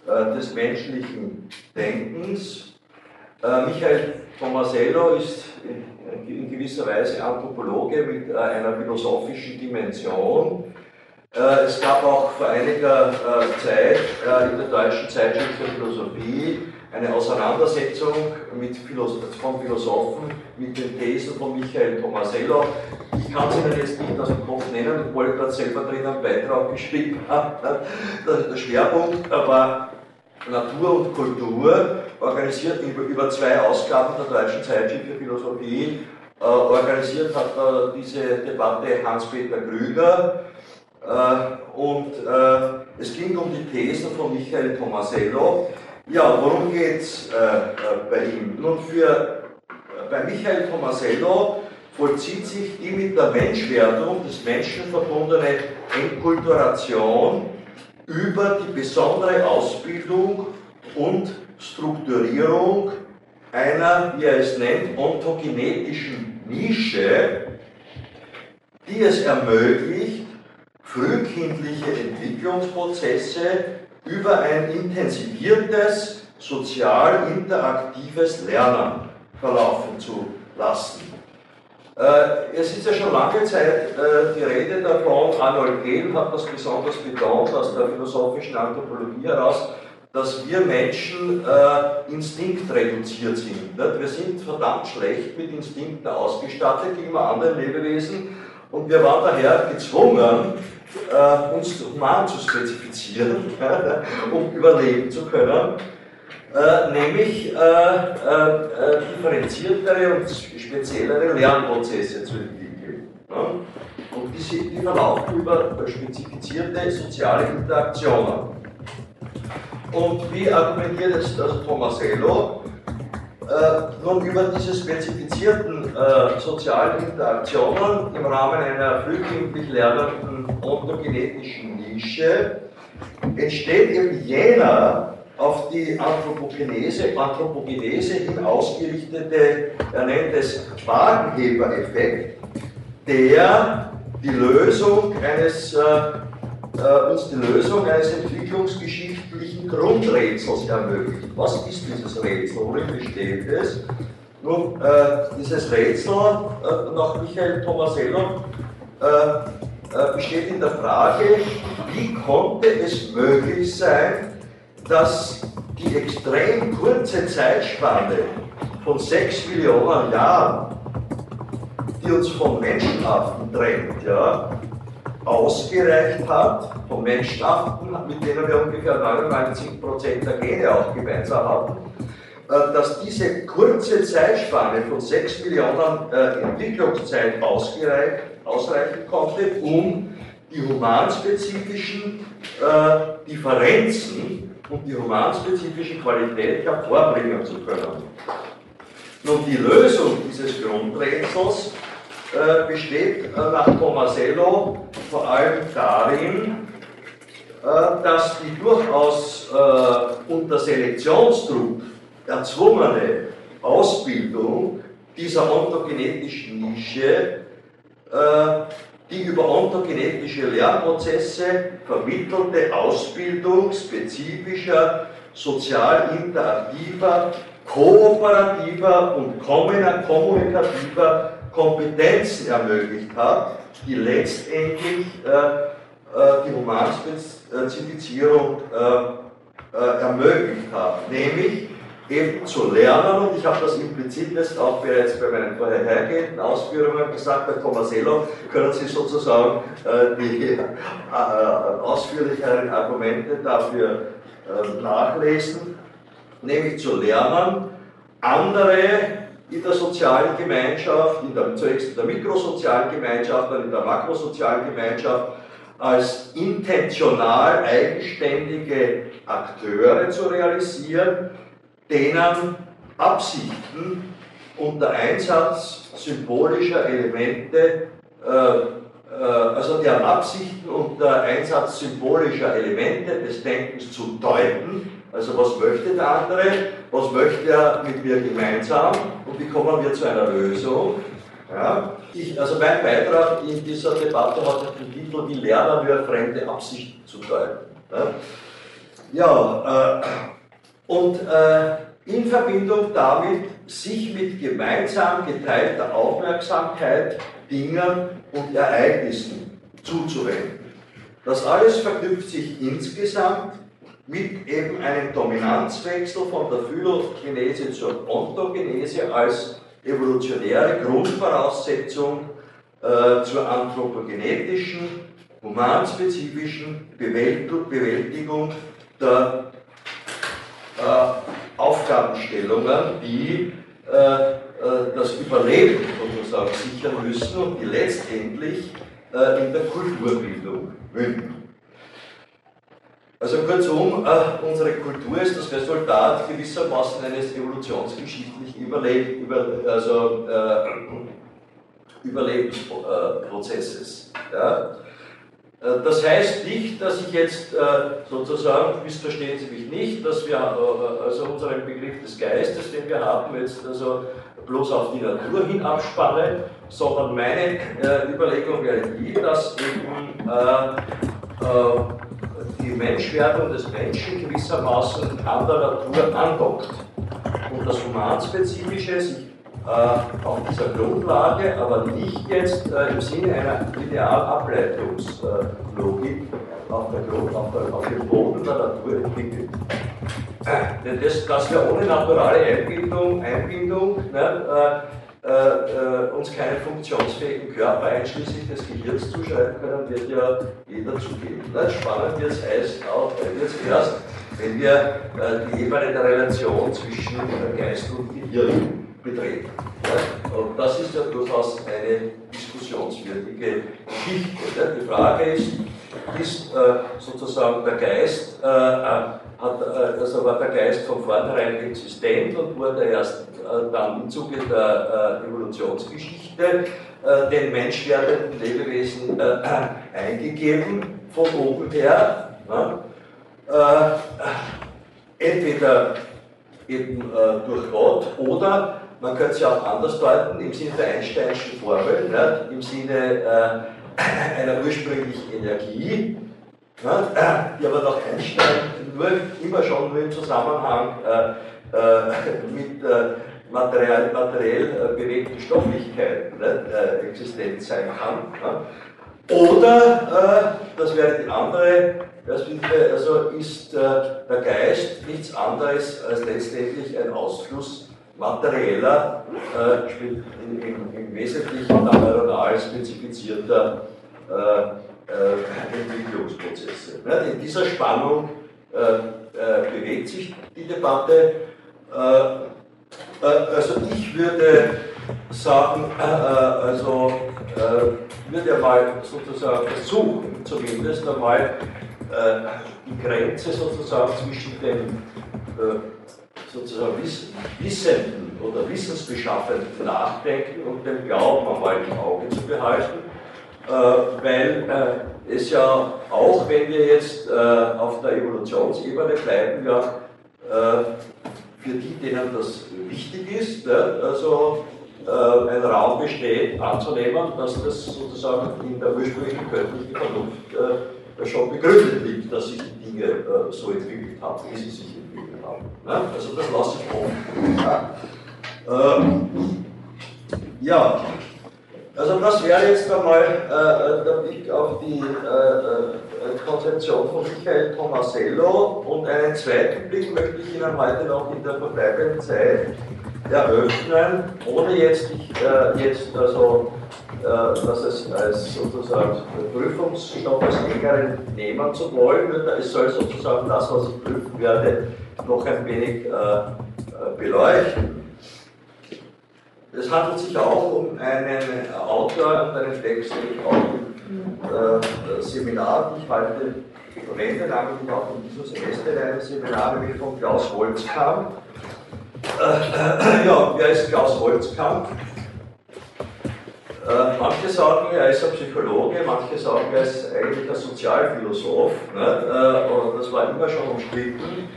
des menschlichen Denkens. Michael Tomasello ist in gewisser Weise Anthropologe mit einer philosophischen Dimension. Äh, es gab auch vor einiger äh, Zeit äh, in der Deutschen Zeitschrift für Philosophie eine Auseinandersetzung mit Philosoph von Philosophen mit den Thesen von Michael Tomasello. Ich kann sie Ihnen jetzt nicht aus dem Kopf nennen, obwohl ich dort selber drin einen Beitrag geschrieben habe. Der Schwerpunkt war Natur und Kultur, organisiert über, zwei Ausgaben der Deutschen Zeitschrift für Philosophie. organisiert hat diese Debatte Hans-Peter Krüger äh, und äh, es ging um die Thesen von Michael Tomasello. Ja, worum geht es äh, bei ihm? Nun, für, bei Michael Tomasello vollzieht sich die mit der Menschwerdung des Menschen verbundene Enkulturation über die besondere Ausbildung und Strukturierung einer, wie er es nennt, ontogenetischen Nische, die es ermöglicht, frühkindliche Entwicklungsprozesse über ein intensiviertes, sozial interaktives Lernen verlaufen zu lassen. Äh, es ist ja schon lange Zeit äh, die Rede davon, Arnold Gehl hat das besonders betont aus der philosophischen Anthropologie heraus, dass wir Menschen äh, instinktreduziert sind. Nicht? Wir sind verdammt schlecht mit Instinkten ausgestattet gegenüber anderen Lebewesen und wir waren daher gezwungen, äh, uns human zu spezifizieren, um überleben zu können, äh, nämlich äh, äh, äh, differenziertere und speziellere Lernprozesse zu entwickeln. Ja? Und diese, die verlaufen über spezifizierte soziale Interaktionen. Und wie argumentiert es also Tomasello? Äh, nun über diese spezifizierten äh, sozialen Interaktionen im Rahmen einer frühkindlich lernenden ontogenetischen Nische entsteht eben jener auf die Anthropogenese, Anthropogenese hin ausgerichtete, er nennt es Wagenheber-Effekt, der die Lösung eines, äh, äh, uns die Lösung eines entwicklungsgeschichtlichen Grundrätsels ermöglicht. Was ist dieses Rätsel? Worin besteht es? Nun, äh, dieses Rätsel äh, nach Michael Tomasello äh, äh, besteht in der Frage, wie konnte es möglich sein, dass die extrem kurze Zeitspanne von sechs Millionen Jahren, die uns von Menschenarten trennt, ja, ausgereicht hat, von Menschenarten, mit denen wir ungefähr 99% der Gene auch gemeinsam hatten, äh, dass diese kurze Zeitspanne von 6 Millionen äh, Entwicklungszeit ausgereicht, ausreichen konnte, um die humanspezifischen äh, Differenzen und die humanspezifische Qualität hervorbringen zu können. Nun, die Lösung dieses Grundrätsels äh, besteht äh, nach Tomasello vor allem darin, äh, dass die durchaus unter Selektionsdruck erzwungene Ausbildung dieser ontogenetischen Nische, äh, die über ontogenetische Lernprozesse vermittelte Ausbildung spezifischer, sozial interaktiver, kooperativer und kommunikativer Kompetenzen ermöglicht hat, die letztendlich äh, äh, die Humanspezifizierung äh, ermöglicht haben, nämlich eben zu lernen. Und ich habe das implizit jetzt auch bereits bei meinen vorhergehenden Ausführungen gesagt, bei Tomasello können Sie sozusagen die ausführlicheren Argumente dafür nachlesen, nämlich zu lernen, andere in der sozialen Gemeinschaft, in der, zunächst in der mikrosozialen Gemeinschaft, dann in der makrosozialen Gemeinschaft, als intentional eigenständige Akteure zu realisieren, denen Absichten unter Einsatz symbolischer Elemente, äh, also deren Absichten unter Einsatz symbolischer Elemente des Denkens zu deuten. Also was möchte der andere, was möchte er mit mir gemeinsam und wie kommen wir zu einer Lösung. Ja? Ich, also mein Beitrag in dieser Debatte hat den Titel Wie Lerner wir fremde Absichten zu deuten. Ja, ja äh, und äh, in Verbindung damit sich mit gemeinsam geteilter Aufmerksamkeit Dingen und Ereignissen zuzuwenden. Das alles verknüpft sich insgesamt mit eben einem Dominanzwechsel von der Phylogenese zur Ontogenese als evolutionäre Grundvoraussetzung äh, zur anthropogenetischen, humanspezifischen Bewältigung der Aufgabenstellungen, die äh, äh, das Überleben sozusagen sichern müssen und die letztendlich äh, in der Kulturbildung münden. Also kurzum, äh, unsere Kultur ist das Resultat gewissermaßen eines evolutionsgeschichtlichen Überleb über, also, äh, Überlebensprozesses. Ja? Äh, das heißt nicht, dass ich jetzt äh, sozusagen, missverstehen Sie mich nicht, dass wir äh, also unseren Begriff des Geistes, den wir haben, jetzt also bloß auf die Natur hin abspannen, sondern meine Überlegung wäre die, dass eben die Menschwerdung des Menschen gewissermaßen an der Natur andockt und das Humanspezifische sich auf dieser Grundlage, aber nicht jetzt äh, im Sinne einer der Grund, auf, der, auf dem Boden der Natur entwickelt. Äh, denn das, dass wir ohne naturale Einbindung, Einbindung ne, äh, äh, uns keinen funktionsfähigen Körper einschließlich des Gehirns zuschreiben können, wird ja jeder zugeben. Ne? Spannend wird es erst, erst, wenn wir äh, die der Relation zwischen Geist und Gehirn betreten. Ja? Und das ist ja durchaus eine diskussionswürdige Geschichte. Ja? Die Frage ist, ist äh, sozusagen der Geist, äh, äh hat, äh, also war der Geist von vornherein existent und wurde erst äh, dann im Zuge der äh, Evolutionsgeschichte den menschwerdenden Lebewesen eingegeben, von oben her. Entweder eben durch Gott oder man könnte es ja auch anders deuten, im Sinne der Einsteinschen Formel, nicht? im Sinne äh, einer ursprünglichen Energie, die aber nach Einstein nur, immer schon nur im Zusammenhang äh, äh, mit äh, materiell, materiell äh, bewegten Stofflichkeiten nicht? existent sein kann. Oder, äh, das wäre die andere Perspektive, also ist der Geist nichts anderes als letztendlich ein Ausfluss materieller, äh, im, im, im, Wesentlichen neuronal spezifizierter äh, äh, Entwicklungsprozesse. Ne? In dieser Spannung äh, äh, bewegt sich die Debatte. Äh, also ich würde sagen, also würde mal sozusagen versuchen, zumindest einmal die Grenze sozusagen zwischen dem sozusagen Wissenden oder Wissensbeschaffenden Nachdenken und dem Glauben einmal im Auge zu behalten, äh, weil äh, es ja auch, wenn wir jetzt äh, auf der Evolutionsebene bleiben, ja für die, denen das wichtig ist, also ein Raum besteht, anzunehmen, dass das sozusagen in der ursprünglichen göttlichen Vernunft schon begründet liegt, dass sich die Dinge so entwickelt haben, wie sie sich haben. Ne? Also das lasse ich offen. Ja. Ähm, ja. also das wäre jetzt einmal äh, der Blick auf die äh, äh, Konzeption von Michael Tomasello und einen zweiten Blick möchte ich Ihnen heute noch in der verbleibenden Zeit eröffnen, ohne jetzt, ich, äh, jetzt also äh, das es als sozusagen Prüfungsstoff als engeren nehmen zu wollen. Es soll sozusagen das, was ich prüfen werde, noch ein wenig äh, äh, beleuchten. Es handelt sich auch um einen Autor und einen Text, den ich auch im äh, Seminar, die ich heute verwende, nämlich auch in diesem Semester in einem Seminar, nämlich von Klaus Holzkamp. äh, ja, wer ist Klaus Holzkamp? Äh, manche sagen, er ist ein Psychologe, manche sagen, er ist eigentlich ein Sozialphilosoph. Ne? Äh, das war immer schon umstritten.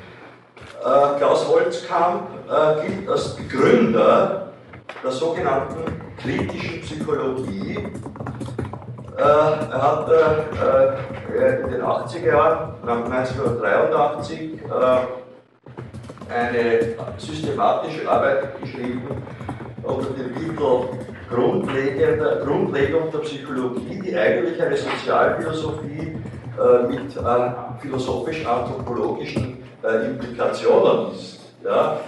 Äh, Klaus Holzkamp äh, gilt als Begründer der sogenannten kritischen Psychologie. Äh, er hat äh, in den 80er Jahren, 1983, eine systematische Arbeit geschrieben unter dem Titel Grundlegung der Psychologie, die eigentlich eine Sozialphilosophie äh, mit äh, philosophisch-anthropologischen äh, Implikationen ist. Ja?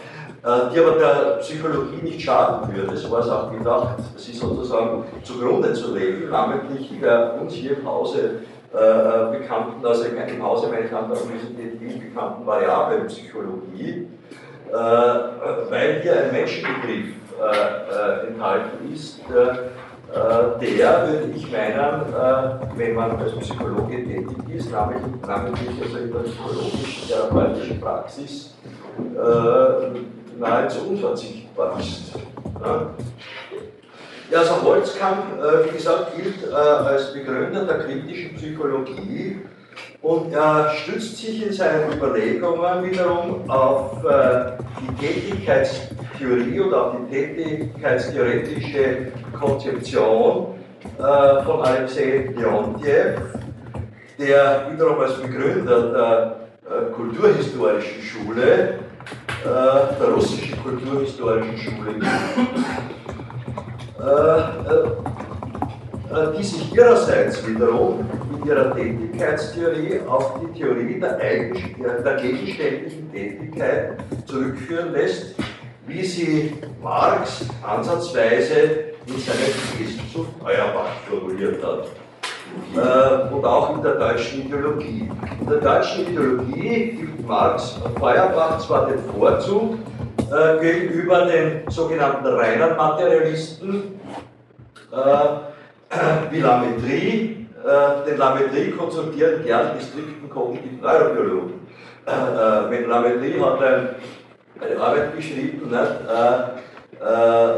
Äh, die aber der Psychologie nicht schaden würde. So war es auch gedacht, sie sozusagen zugrunde zu legen, namentlich der uns hier im Hause äh, äh bekannten, also im Hause meine ich an der Universität Wien bekannten Variablenpsychologie, äh, weil hier ein Menschenbegriff äh, enthalten ist, der, würde ich meinen, wenn man als Psychologe tätig ist, namentlich, also in der psychologisch-therapeutischen Praxis, nahezu unverzichtbar ist. Ja, also Holzkamp, äh, wie gesagt, gilt äh, als Begründer der kritischen Psychologie und er stützt sich in seinen Überlegungen wiederum auf äh, die Tätigkeitstheorie oder auf die tätigkeitstheoretische Konzeption äh, von Alexei Leontiev, der wiederum als Begründer der äh, kulturhistorischen Schule äh, der russischen kulturhistorischen Schule äh, äh, die sich ihrerseits wiederum in ihrer Tätigkeitstheorie auf die Theorie der, der gegenständlichen Tätigkeit zurückführen lässt, wie sie Marx ansatzweise in seinen Thesen zu Feuerbach formuliert hat äh, und auch in der deutschen Ideologie. In der deutschen Ideologie gibt Marx Feuerbach zwar den Vorzug äh, gegenüber den sogenannten reinen Materialisten, äh, wie Lametrie, äh, den Lametrie konsultieren gern die strikten kognitiven Neurobiologen. Äh, äh, wenn Lametrie hat ein, eine Arbeit geschrieben, nicht, äh,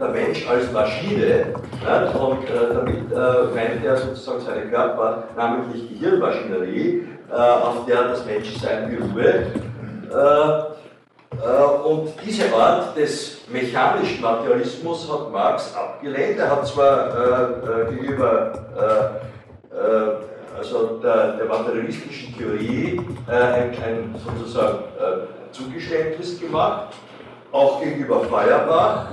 der Mensch als Maschine und äh, damit äh, meint er sozusagen seine Körper, namentlich Gehirnmaschinerie, auf der das Menschsein beruhe. Und diese Art des mechanischen Materialismus hat Marx abgelehnt. Er hat zwar gegenüber also der, der, materialistischen Theorie ein, ein sozusagen Zugeständnis gemacht, auch gegenüber Feuerbach.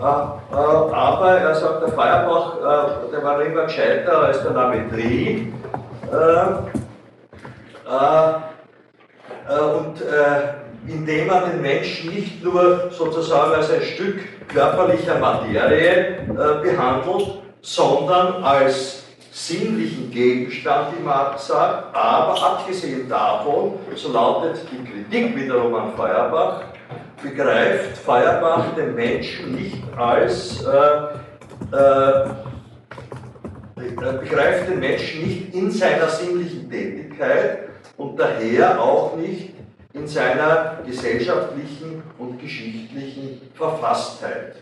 Äh, äh, aber er sagt, der Feuerbach, äh, der war immer gescheiter als der Lametrie. und indem man den Menschen nicht nur sozusagen als ein Stück körperlicher Materie behandelt, sondern als sinnlichen Gegenstand, wie Marx sagt, aber abgesehen davon, so lautet die Kritik wiederum an Feuerbach, begreift Feuerbach den Menschen nicht als, äh, äh, begreift den Menschen nicht in seiner sinnlichen Tätigkeit und daher auch nicht in seiner gesellschaftlichen und geschichtlichen Verfasstheit.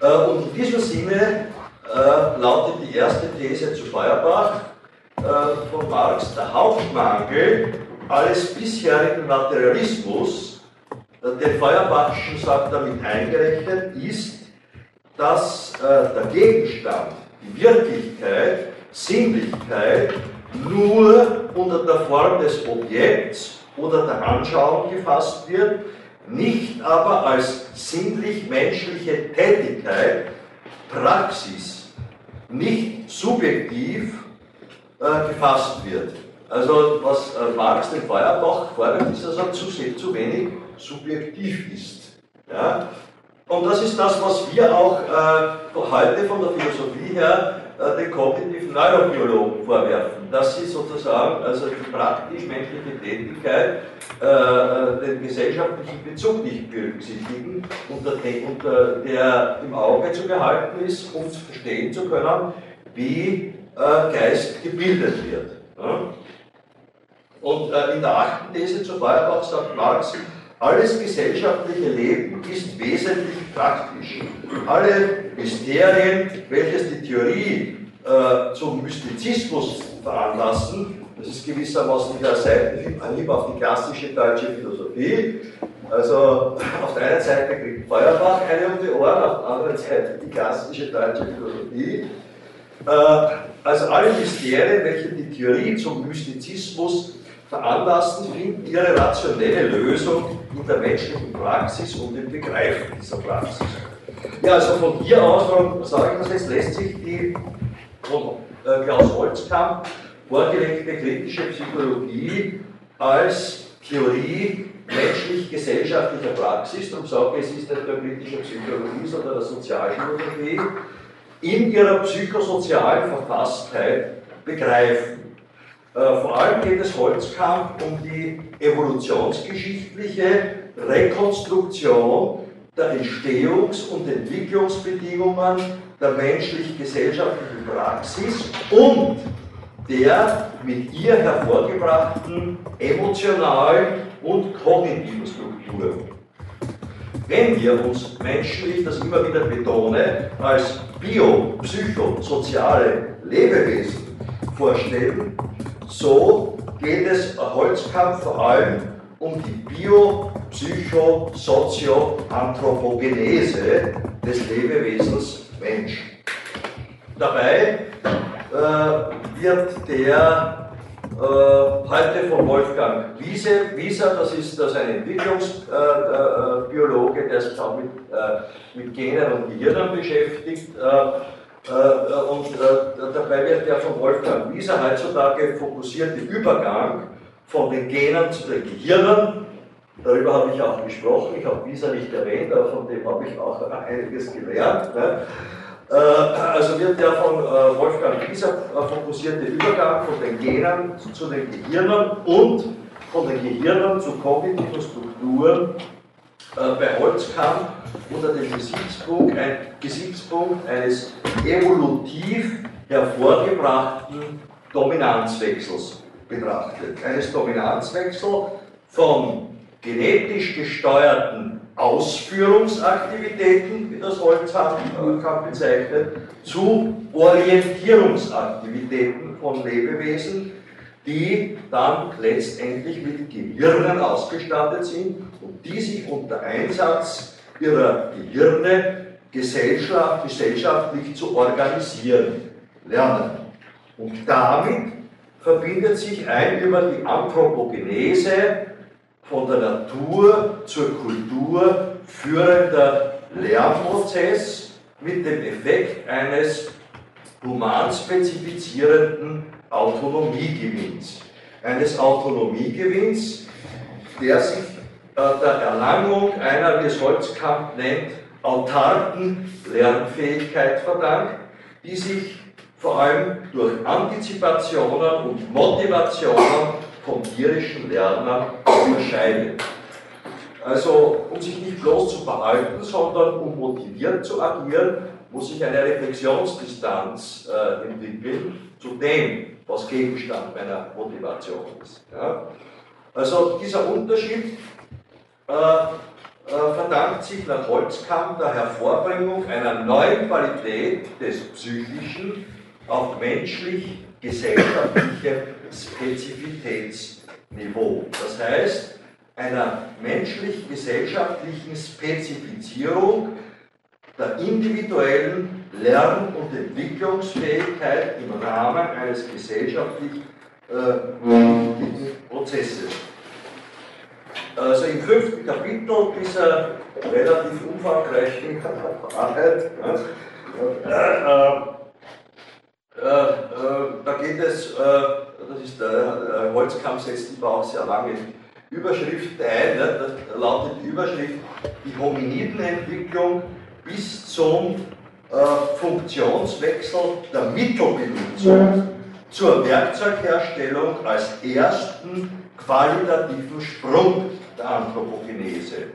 Äh, und in diesem Sinne äh, lautet die erste These zu Feuerbach äh, von Marx, der Hauptmangel alles bisherigen Materialismus, den Feuerbachschen sagt damit eingerechnet, ist, dass der Gegenstand, die Wirklichkeit, Sinnlichkeit nur unter der Form des Objekts oder der Anschauung gefasst wird, nicht aber als sinnlich-menschliche Tätigkeit, Praxis, nicht subjektiv äh, gefasst wird. Also was äh, Marx den Feuerbach fordert, ist, dass er zu, zu wenig subjektiv ist. Ja? Und das ist das, was wir auch äh, heute von der Philosophie her äh, den kognitiven Neurobiologen vorwerfen, dass sie sozusagen also die praktisch-menschliche Tätigkeit äh, äh, den gesellschaftlichen Bezug nicht berücksichtigen, unter, de, unter der im Auge zu behalten ist, um verstehen zu können, wie äh, Geist gebildet wird. Ja? Und äh, in der achten These zu Feuerbach sagt Marx, alles gesellschaftliche Leben ist wesentlich praktisch. Alle Mysterien, welches die Theorie äh, zum Mystizismus veranlassen, das ist gewissermaßen der Seitenhieb auf die klassische deutsche Philosophie. Also auf der einen Seite kriegt Feuerbach eine um die Ohren, auf der anderen Seite die klassische deutsche Philosophie. Äh, also alle Mysterien, welche die Theorie zum Mystizismus veranlassen, finden ihre rationelle Lösung in der menschlichen Praxis und im Begreifen dieser Praxis. Ja, also von hier aus, warum sage ich das jetzt, lässt sich die äh, Klaus Holzkamp vorgelegte kritische Psychologie als Theorie menschlich-gesellschaftlicher Praxis, darum sage es ist nicht nur kritische Psychologie, sondern der Sozialphilosophie, in ihrer psychosozialen Verfasstheit begreifen. Äh, vor allem geht es Holzkamp um die evolutionsgeschichtliche Rekonstruktion der Entstehungs- und Entwicklungsbedingungen der menschlich-gesellschaftlichen Praxis und der mit ihr hervorgebrachten emotionalen und kognitiven Strukturen. Wenn wir uns Menschen, ich das immer wieder betone, als biopsychosoziale Lebewesen vorstellen, so geht es Holzkampf vor allem um die biopsychosozioanthropogenese des Lebewesens Mensch. Dabei äh, wird der äh, heute von Wolfgang Wiese, Wieser, das ist das ein Entwicklungsbiologe, äh, äh der sich auch mit, äh, mit Genen und Gehirnen beschäftigt, und dabei wird der von Wolfgang Wieser heutzutage fokussierte Übergang von den Genen zu den Gehirnen. Darüber habe ich auch gesprochen, ich habe Wieser nicht erwähnt, aber von dem habe ich auch einiges gelernt. Ne? Äh, also wird der von äh, Wolfgang Wieser äh, fokussierte Übergang von den Genen zu den Gehirnen und von den Gehirnen zu kognitiven Strukturen bei Holzkamp unter dem Gesichtspunkt, ein Gesichtspunkt eines evolutiv hervorgebrachten Dominanzwechsels betrachtet. Eines Dominanzwechsels von genetisch gesteuerten Ausführungsaktivitäten, wie das Holzkamp bezeichnet, zu Orientierungsaktivitäten von Lebewesen, die dann letztendlich mit Gehirnen ausgestattet sind und die sich unter Einsatz ihrer Gehirne gesellschaftlich zu organisieren lernen. Und damit verbindet sich ein über die Anthropogenese von der Natur zur Kultur führender Lernprozess mit dem Effekt eines humanspezifizierenden Autonomiegewinns. Eines Autonomiegewinns, der sich äh, der Erlangung einer, wie es Holzkamp nennt, autarken Lernfähigkeit verdankt, die sich vor allem durch Antizipationen und Motivationen vom tierischen Lerner unterscheidet. Also, um sich nicht bloß zu verhalten, sondern um motiviert zu agieren, muss sich eine Reflexionsdistanz äh, entwickeln zu dem, was Gegenstand meiner Motivation ist. Ja? Also, dieser Unterschied äh, äh, verdankt sich nach Holzkamp der Hervorbringung einer neuen Qualität des Psychischen auf menschlich-gesellschaftliche Spezifitätsniveau. Das heißt, einer menschlich-gesellschaftlichen Spezifizierung der individuellen Lern- und Entwicklungsfähigkeit im Rahmen eines gesellschaftlich äh, Prozesses. Also im fünften Kapitel dieser relativ umfangreichen Arbeit äh, äh, äh, äh, da geht es, äh, das ist der Holzkamp setzt immer auch sehr lange Überschriften ein. Ne? Da lautet die Überschrift die Hominidenentwicklung bis zum Funktionswechsel der Mittelbenutzung zur Werkzeugherstellung als ersten qualitativen Sprung der Anthropogenese.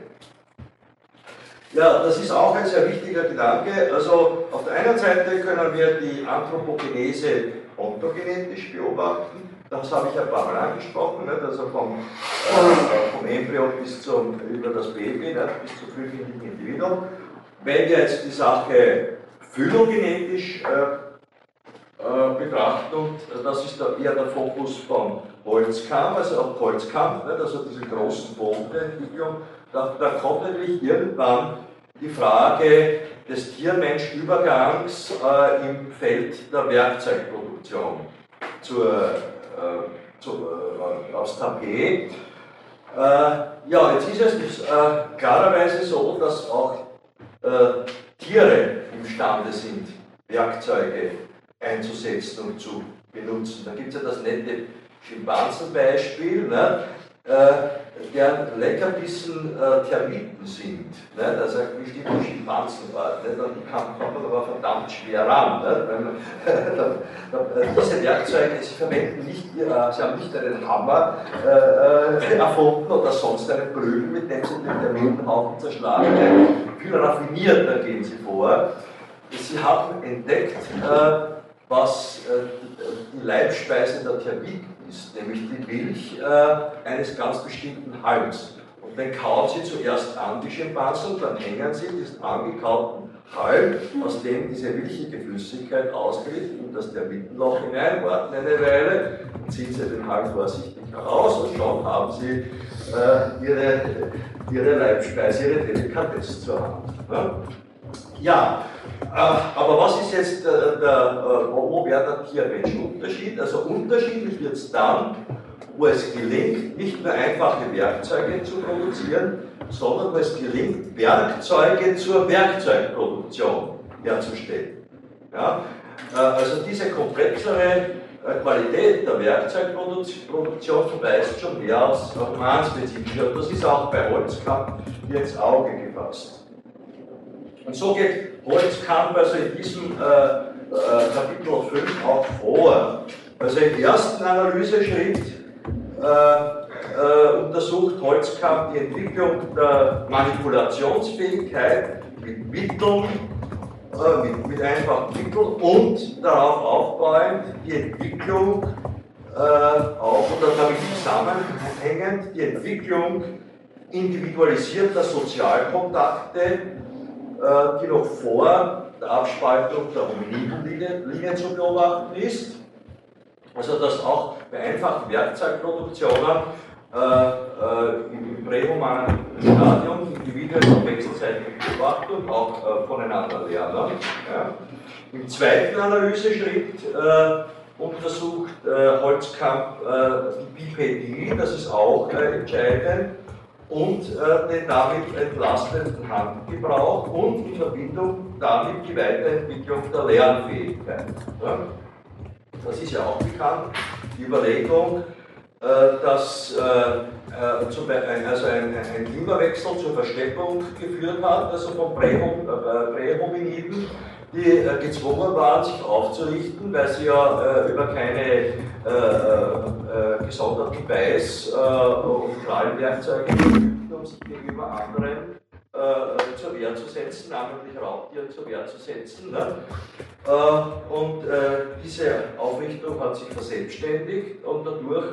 Ja, das ist auch ein sehr wichtiger Gedanke. Also auf der einen Seite können wir die Anthropogenese ontogenetisch beobachten, das habe ich ein paar Mal angesprochen, nicht? also vom, äh, vom Embryo bis zum, über das Baby, nicht? bis zum frühkindlichen Individuum. Wenn wir jetzt die Sache phylogenetisch äh, äh, betrachten, das ist da eher der Fokus von Holzkamp, also auch Holzkamp, nicht? also diese großen Bogen der Entwicklung, da, da kommt natürlich irgendwann die Frage des Tier-Mensch-Übergangs äh, im Feld der Werkzeugproduktion zur, äh, zu, äh, aufs Tapet. Äh, ja, jetzt ist es äh, klarerweise so, dass auch äh, Tiere imstande sind, Werkzeuge einzusetzen und zu benutzen. Da gibt es ja das nette Schimpansenbeispiel. Ne? äh, deren Leckerbissen äh, Termiten sind. Nicht? Also bestimmte Schimpansenart. Nicht? Und die kommt man aber verdammt schwer ran. Äh, diese Werkzeuge, sie verwenden nicht, äh, sie haben nicht einen Hammer äh, äh, erfunden oder sonst einen Prügel, mit dem sie den Termitenhaufen zerschlagen. Viel raffinierter gehen sie vor. Sie haben entdeckt, was die Leibspeise der Termiten ist, nämlich die Milch äh, eines ganz bestimmten Halms. Und den kauen sie zuerst an, die Schimpansen, dann hängen sie diesen angekauten Halm, aus dem diese milchige Flüssigkeit austritt, in das der Mittenloch hinein, warten eine Weile, ziehen sie den Halm vorsichtig heraus und schon haben sie äh, ihre, ihre Leibspeise, ihre Delikatesse zur Hand. Ne? Ja, äh, aber was ist jetzt der, der, äh, wo wäre der Tier-Mensch-Unterschied? Also unterschiedlich wird es dann, wo es gelingt, nicht nur einfache Werkzeuge zu produzieren, sondern wo es gelingt, Werkzeuge zur Werkzeugproduktion herzustellen. Ja? Äh, also diese komplexere Qualität der Werkzeugproduktion verweist schon mehr als romanspezifisch. Und das ist auch bei Holzkamp hier ins Auge gefasst. Und so geht Holzkamp also in diesem äh, äh, Kapitel 5 auch vor. Also im ersten Analyseschritt äh, äh, untersucht Holzkamp die Entwicklung der Manipulationsfähigkeit mit Mitteln, äh, mit, mit, einfachen Mitteln und darauf aufbauend die Entwicklung äh, auch oder damit zusammenhängend die Entwicklung individualisierter Sozialkontakte die noch vor der Abspaltung der Hominidenlinie zu beobachten ist. Also dass auch bei einfachen Werkzeugproduktionen äh, äh, im prähumanen Stadium Individuen zur wechselseitigen Beobachtung auch äh, voneinander lernen. Ja. Im zweiten Analyseschritt äh, untersucht äh, Holzkamp die Bipedie, das ist auch entscheidend, und äh, den damit entlastenden Handgebrauch und in Verbindung damit die Weiterentwicklung der Lernfähigkeit. Ja? Das ist ja auch bekannt, die Überlegung, äh, dass äh, äh zum Beispiel, also ein, ein Klimawechsel zur Versteppung geführt hat, also von äh, Prähominiden, die äh, gezwungen waren, sich aufzurichten, weil sie ja über keine äh, äh, gesonderten Beiß- äh, und Krallenwerkzeuge verfügten, um sich gegenüber anderen äh, zur Wehr zu setzen, namentlich Raubtieren zur Wehr zu setzen. Ne? Äh, und äh, diese Aufrichtung hat sich verselbstständigt und dadurch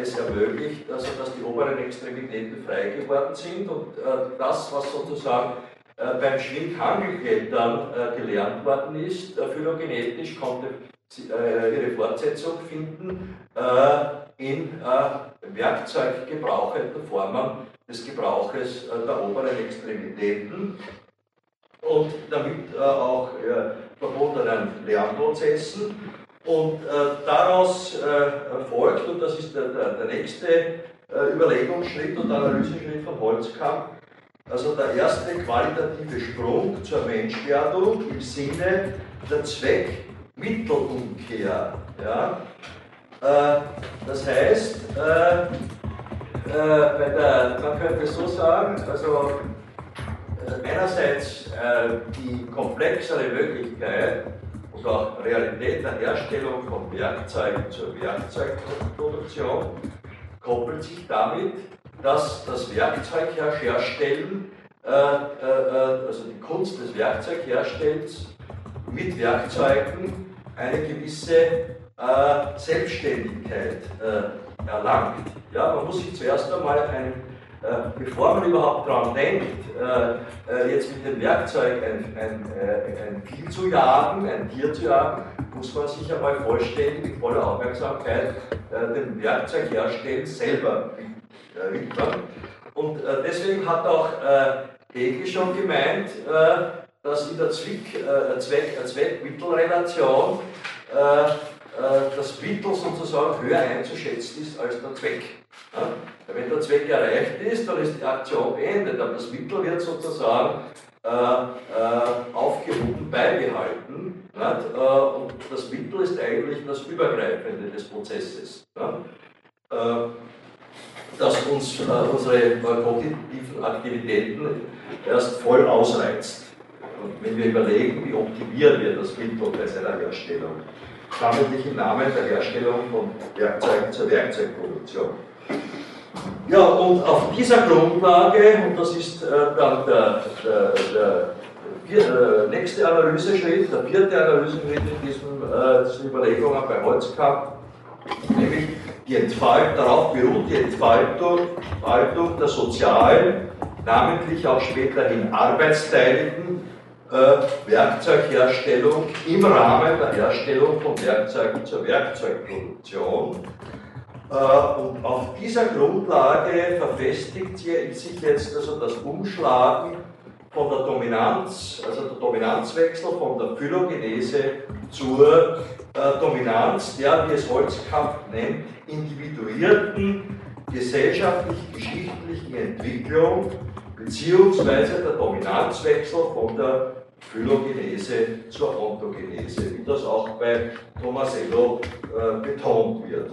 es ermöglicht, also dass die oberen Extremitäten frei geworden sind und das, was sozusagen beim Schwinghangelklettern gelernt worden ist, phylogenetisch konnte äh, ihre Fortsetzung finden äh, in äh, werkzeuggebrauchenden Formen des Gebrauches der oberen Extremitäten und damit auch verbundenen Lernprozessen. Und daraus folgt, und das ist der, der, der nächste Überlegungsschritt und Analyseschritt von Holzkamp, also der erste qualitative Sprung zur Menschwerdung im Sinne der Zweck Mittelumkehr. Ja? Äh, das heißt, äh, äh, der, man könnte so sagen, also äh, einerseits äh, die komplexere Möglichkeit und auch Realität der Herstellung von Werkzeugen zur Werkzeugproduktion koppelt sich damit, dass das Werkzeugherstellen, äh, also die Kunst des Werkzeugherstellens, mit Werkzeugen eine gewisse äh, Selbstständigkeit äh, erlangt. Ja, man muss sich zuerst einmal ein, äh, bevor man überhaupt daran denkt, äh, äh, jetzt mit dem Werkzeug ein, ein, ein Vieh zu jagen, ein Tier zu jagen, muss man sich einmal vollständig mit voller Aufmerksamkeit dem Werkzeug herstellen, selber. Und deswegen hat auch Hegel schon gemeint, dass in der Zwick, äh, Zweck, Zweck-Mittel-Relation äh, äh, das Mittel sozusagen höher einzuschätzen ist als der Zweck. Ja? Wenn der Zweck erreicht ist, dann ist die Aktion beendet, aber das Mittel wird sozusagen äh, äh, aufgehoben, beibehalten. Äh, und das Mittel ist eigentlich das Übergreifende des Prozesses. Das uns unsere kognitiven Aktivitäten erst voll ausreizt. Und wenn wir überlegen, wie optimieren wir das Mittel bei seiner Herstellung, namentlich im Namen der Herstellung von Werkzeugen zur Werkzeugproduktion. Ja, und auf dieser Grundlage, und das ist äh, dann der, der, der, der, äh, nächste Analyseschritt, der vierte Analyseschritt in diesem, äh, diesen Überlegungen bei Holzkamp, nämlich die Entfaltung, darauf beruht die Entfaltung, Entfaltung der sozialen, namentlich auch späterhin arbeitsteiligen äh, Werkzeugherstellung im Rahmen der Herstellung von Werkzeugen zur Werkzeugproduktion. Äh, und auf dieser Grundlage verfestigt sich jetzt also das Umschlagen von der Dominanz, also der Dominanzwechsel von der Phylogenese zur äh, Dominanz der, wie es Holzkampf nennt, individuierten gesellschaftlich-geschichtlichen Entwicklung beziehungsweise der Dominanzwechsel von der Phylogenese zur Ontogenese, wie das auch bei Tomasello äh, betont wird.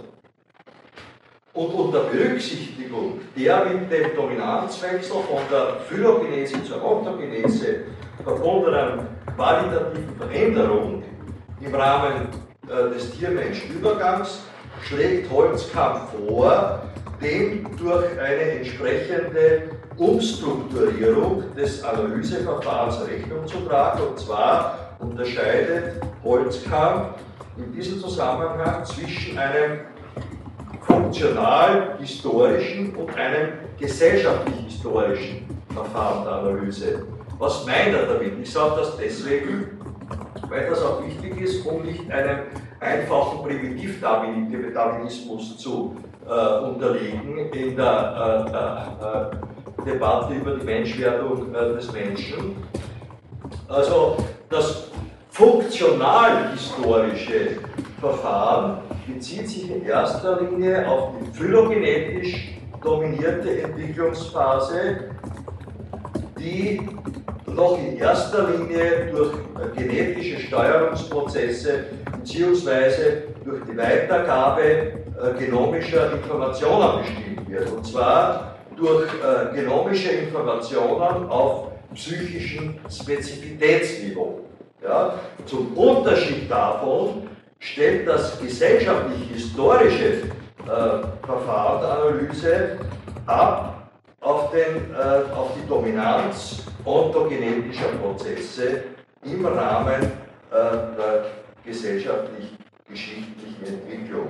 Und unter Berücksichtigung der mit dem Dominanzwechsel von der Phylogenese zur Ontogenese verbundenen qualitativen Veränderung im Rahmen äh, des Tier-Mensch-Übergangs schlägt Holzkamp vor, dem durch eine entsprechende Umstrukturierung des Analyseverfahrens Rechnung zu tragen. Und zwar unterscheidet Holzkamp in diesem Zusammenhang zwischen einem funktional-historischen und einem gesellschaftlich-historischen Verfahren der Analyse. Was meint er damit? Ich sage das deswegen, weil das auch wichtig ist, um nicht einem einfachen Primitivdarwinismus zu äh, unterliegen in der äh, äh, äh Debatte über die Menschwerdung äh, des Menschen. Also das funktional-historische Verfahren bezieht sich in erster Linie auf die phylogenetisch dominierte Entwicklungsphase, die noch in erster Linie durch äh, genetische Steuerungsprozesse bzw. durch die Weitergabe äh, genomischer Informationen bestimmt wird. Und zwar durch äh, genomische Informationen auf psychischen Spezifitätsniveau. Ja? Zum Unterschied davon stellt das gesellschaftlich-historische äh, Verfahren der Analyse ab auf, den, äh, auf die Dominanz ontogenetischer Prozesse im Rahmen äh, der gesellschaftlich-geschichtlichen Entwicklung.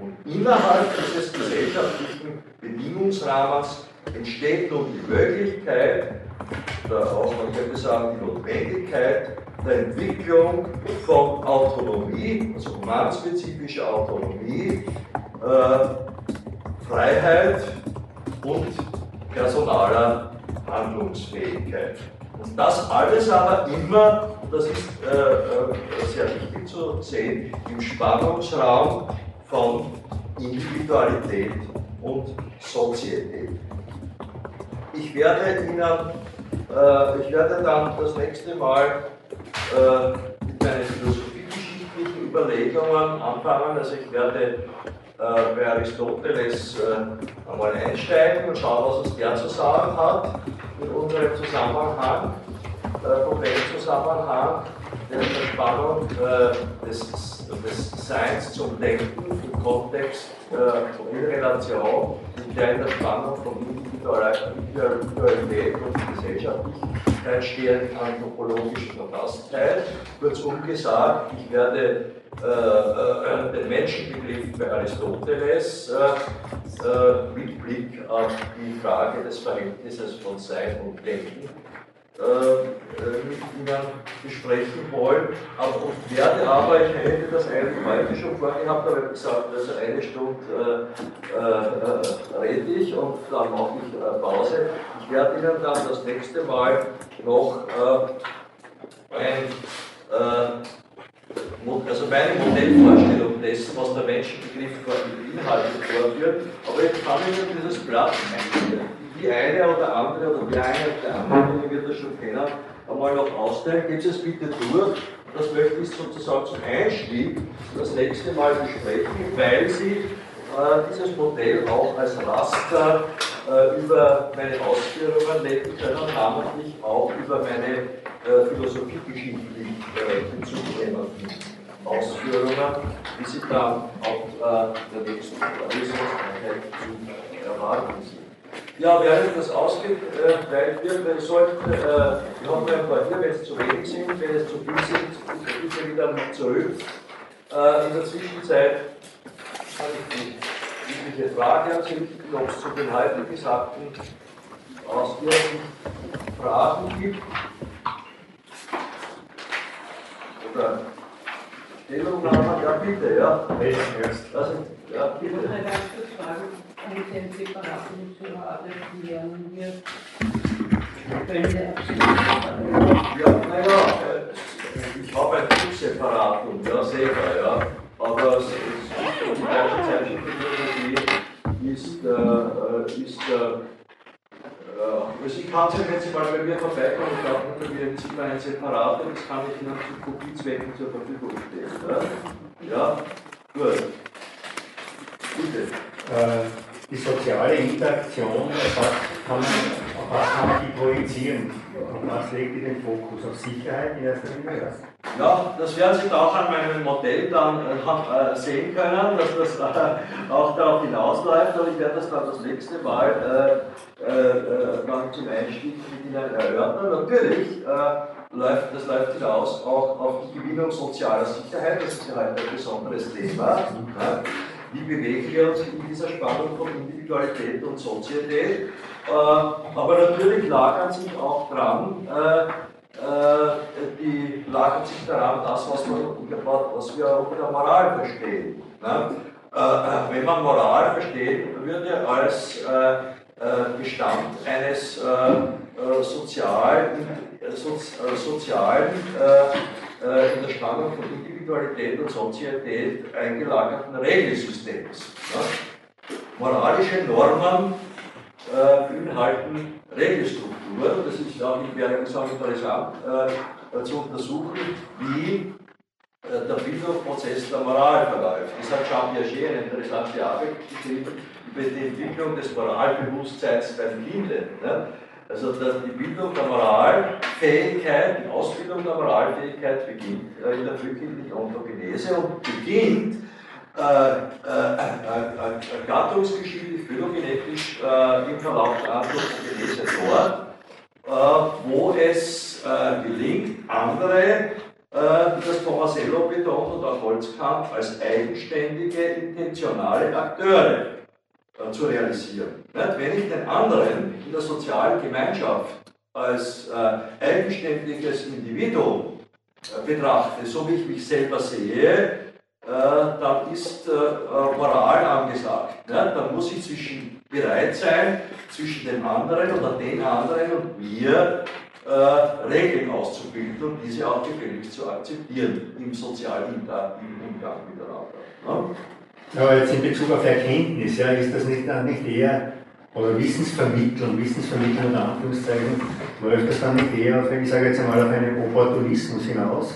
Und innerhalb dieses gesellschaftlichen Bedingungsrahmens entsteht nun die Möglichkeit, oder auch man könnte sagen die Notwendigkeit der Entwicklung von Autonomie, also humanspezifischer Autonomie, äh, Freiheit und personaler Handlungsfähigkeit. Und das alles aber immer, das ist äh, äh, sehr wichtig zu sehen, im Spannungsraum von Individualität und Sozietät. Ich werde Ihnen, äh, ich werde dann das nächste Mal äh, mit meinen philosophiegeschichtlichen Überlegungen anfangen. Also ich werde äh, bei Aristoteles äh, einmal einsteigen und schauen, was es der zu sagen hat in unserem Zusammenhang, äh, Problemzusammenhang der Spannung äh, des des Seins zum Denken im Kontext äh, in Relation mit der in der Spannung von Individualität und gesellschaftlich Öffentlichkeit stehenden anthropologischen Verfasstheit. Kurzum gesagt, ich werde den Menschenbegriff bei Aristoteles äh, äh, mit Blick auf die Frage des Verhältnisses von Sein und Denken äh, äh, mit Ihnen besprechen wollen. Aber und werde aber, ich hätte das eigentlich heute schon vorgehabt, aber ich habe gesagt, also eine Stunde äh, äh, rede ich und dann mache ich äh, Pause. Ich werde Ihnen dann das nächste Mal noch ein also meine Modellvorstellung dessen, was der Menschenbegriff beinhaltet, vorführen. Aber ich kann Ihnen dieses Blatt die eine oder andere oder der eine oder der andere, die wir das schon kennen, einmal noch austeilen. Geht es bitte durch. Das möchte ich sozusagen zum Einstieg das nächste Mal besprechen, weil Sie äh, dieses Modell auch als Raster äh, über meine Ausführungen legen können, namentlich auch über meine äh, philosophiegeschichtlich äh, bezugnehmenden Ausführungen, die Sie dann auf äh, der nächsten Lesungseinheit zu erwarten sind. Ja, während das ausgeht, äh, weil wir, wir sollten äh, noch ein paar hier, wenn es zu wenig sind, wenn es zu viel sind, bitte wieder zurück. Äh, in der Zwischenzeit habe ich die übliche Frage an Sie, ob es zu den heute Gesagten ausführlichen Fragen gibt. Oder Stellungnahmen, ja bitte, ja. Also, ja, bitte. Ich eine ganz kurze Frage mit den separaten Zuraten wird. Ja, naja, ich habe ein Buch Separatum, ja, selber, ja. Aber es, die deutsche Zeitschriftbibliothek ist, äh, ist äh, also ich kann es ja, wenn mal bei mir vorbeikommen und glauben, da wir im Zimmer ein Separat, das kann ich Ihnen zu Kopiezwecken zur Verfügung stellen. Ja, ja? gut. Bitte. Äh, die soziale Interaktion, auf was kann man, auf was kann man die projizieren? Auf was legt ihr den Fokus? Auf Sicherheit in erster Linie? Ja, das werden Sie auch an meinem Modell dann äh, sehen können, dass das äh, auch darauf hinausläuft und ich werde das dann das nächste Mal äh, äh, dann zum Einstieg mit Ihnen erörtern. Natürlich äh, läuft, das läuft hinaus auch auf die Gewinnung sozialer Sicherheit, das ist ja heute ein besonderes Thema. Ja wie bewegen wir uns in dieser Spannung von Individualität und Sozietät. Äh, aber natürlich lagern sich auch dran, äh, äh, die lagern sich daran das, was, wir unter Moral verstehen. Ne? wenn man Moral versteht, würde als Bestand eines sozialen, sozialen in der Spannung von Individualität Individualität und Sozietät eingelagerten Regelsystems. Ja? Moralische Normen äh, beinhalten Regelstrukturen. Das ist auch, werde sagen, interessant äh, zu untersuchen, wie äh, der Bildungsprozess der Moral verläuft. Das hat Jean Piaget eine interessante Arbeit geschrieben über die Entwicklung des Moralbewusstseins beim Kinde. Ne? Also die Bildung der Moralfähigkeit, die Ausbildung der Moralfähigkeit beginnt äh, in der frühkindlichen Ontogenese und beginnt äh, äh, äh, gattungsgeschichtlich, phylogenetisch äh, im Verlauf der Anthropogenese dort, äh, wo es gelingt, andere, das Tomasello betont und auch Holzkamp, als eigenständige, intentionale Akteure äh, zu realisieren. Wenn ich den anderen in der sozialen Gemeinschaft als äh, eigenständiges Individuum äh, betrachte, so wie ich mich selber sehe, dann ist Moral angesagt. Dann muss ich zwischen bereit sein, zwischen dem anderen oder den anderen und mir Regeln auszubilden und diese auch gefälligst zu akzeptieren im sozialen Umgang miteinander. Aber jetzt in Bezug auf Erkenntnis, ja, ist das nicht, nicht eher, oder Wissensvermittlung, Wissensvermittlung unter Anführungszeichen, läuft das dann nicht eher auf, ich sage jetzt einmal, auf einen Opportunismus hinaus,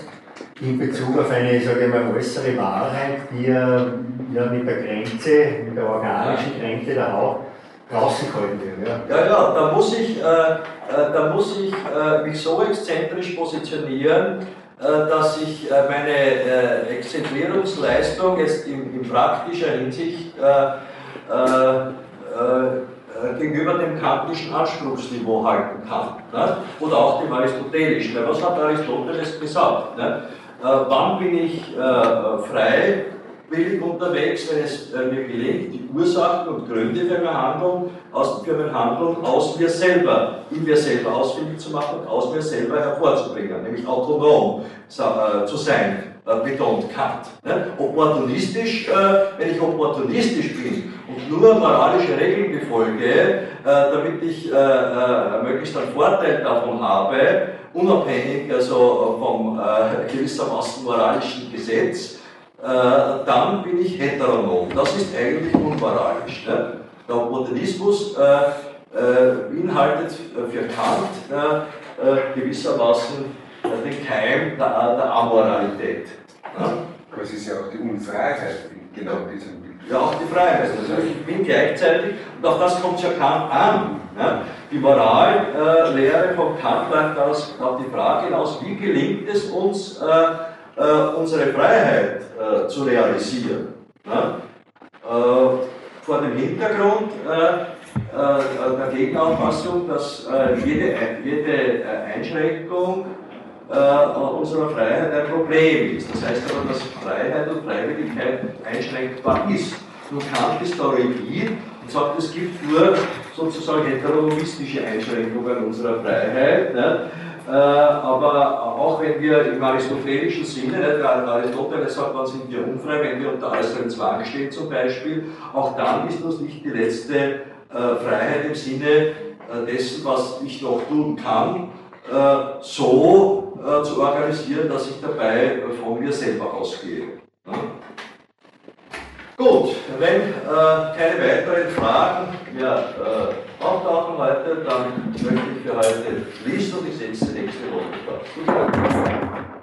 in Bezug auf eine, ich sage mal, äußere Wahrheit, die ja, ja mit der Grenze, mit der organischen Grenze der Haut draußen gehalten wird. Ja, ja, ja da muss ich, äh, äh, da muss ich äh, mich so exzentrisch positionieren, dass ich äh, meine äh, Exzentrierungsleistung jetzt in, in praktischer Hinsicht äh, gegenüber dem kantischen Anspruchsniveau halten kann. Ne? Oder auch dem aristotelischen. Was hat Aristoteles gesagt? Ne? Äh, wann bin ich äh, frei willig unterwegs, wenn es äh, mir gelingt, die Ursachen und Gründe für mein Handeln aus, für mein Handeln aus mir selber, in mir selber ausfindig zu machen und aus mir selber hervorzubringen, nämlich autonom äh, zu sein, äh, betont Kant. Ne? Opportunistisch, äh, wenn ich opportunistisch bin und nur moralische Regeln befolge, äh, damit ich äh, möglichst einen Vorteil davon habe, unabhängig also vom gewissermaßen moralischen Gesetz, äh, dann bin ich heteronom. Das ist eigentlich unmoralisch. Ne? Der Opportunismus äh, äh, beinhaltet für Kant gewissermaßen den Keim der, der Amoralität. Ne? Aber es ist ja auch die Unfreiheit in genau diesem Bild. Ja, auch die Freiheit. Also ich bin gleichzeitig, und auch das kommt ja Kant an. Ne? Die Morallehre äh, von Kant läuft auf die Frage hinaus, wie gelingt es uns, äh, äh, unsere Freiheit äh, zu realisieren. Ne? Äh, vor dem Hintergrund äh, äh, der Gegenauffassung, dass jede, jede Einschränkung unserer Freiheit ein Problem ist. Das heißt aber, dass Freiheit und Freiwilligkeit einschränkbar ist. Nun Kant ist da rigid und sagt, es gibt nur sozusagen heteronomistische Einschränkungen unserer Freiheit. Ne? Äh, aber auch wenn wir im aristotelischen Sinne, der Aristoteles sagt, wann sind wir unfrei, wenn wir unter äußerem Zwang stehen zum Beispiel, auch dann ist das nicht die letzte äh, Freiheit im Sinne äh, dessen, was ich noch tun kann, so zu organisieren, dass ich dabei von mir selber ausgehe. Gut, wenn äh, keine weiteren Fragen mehr äh, auftauchen heute, dann möchte ich für heute schließen und ich setze nächste Woche fort.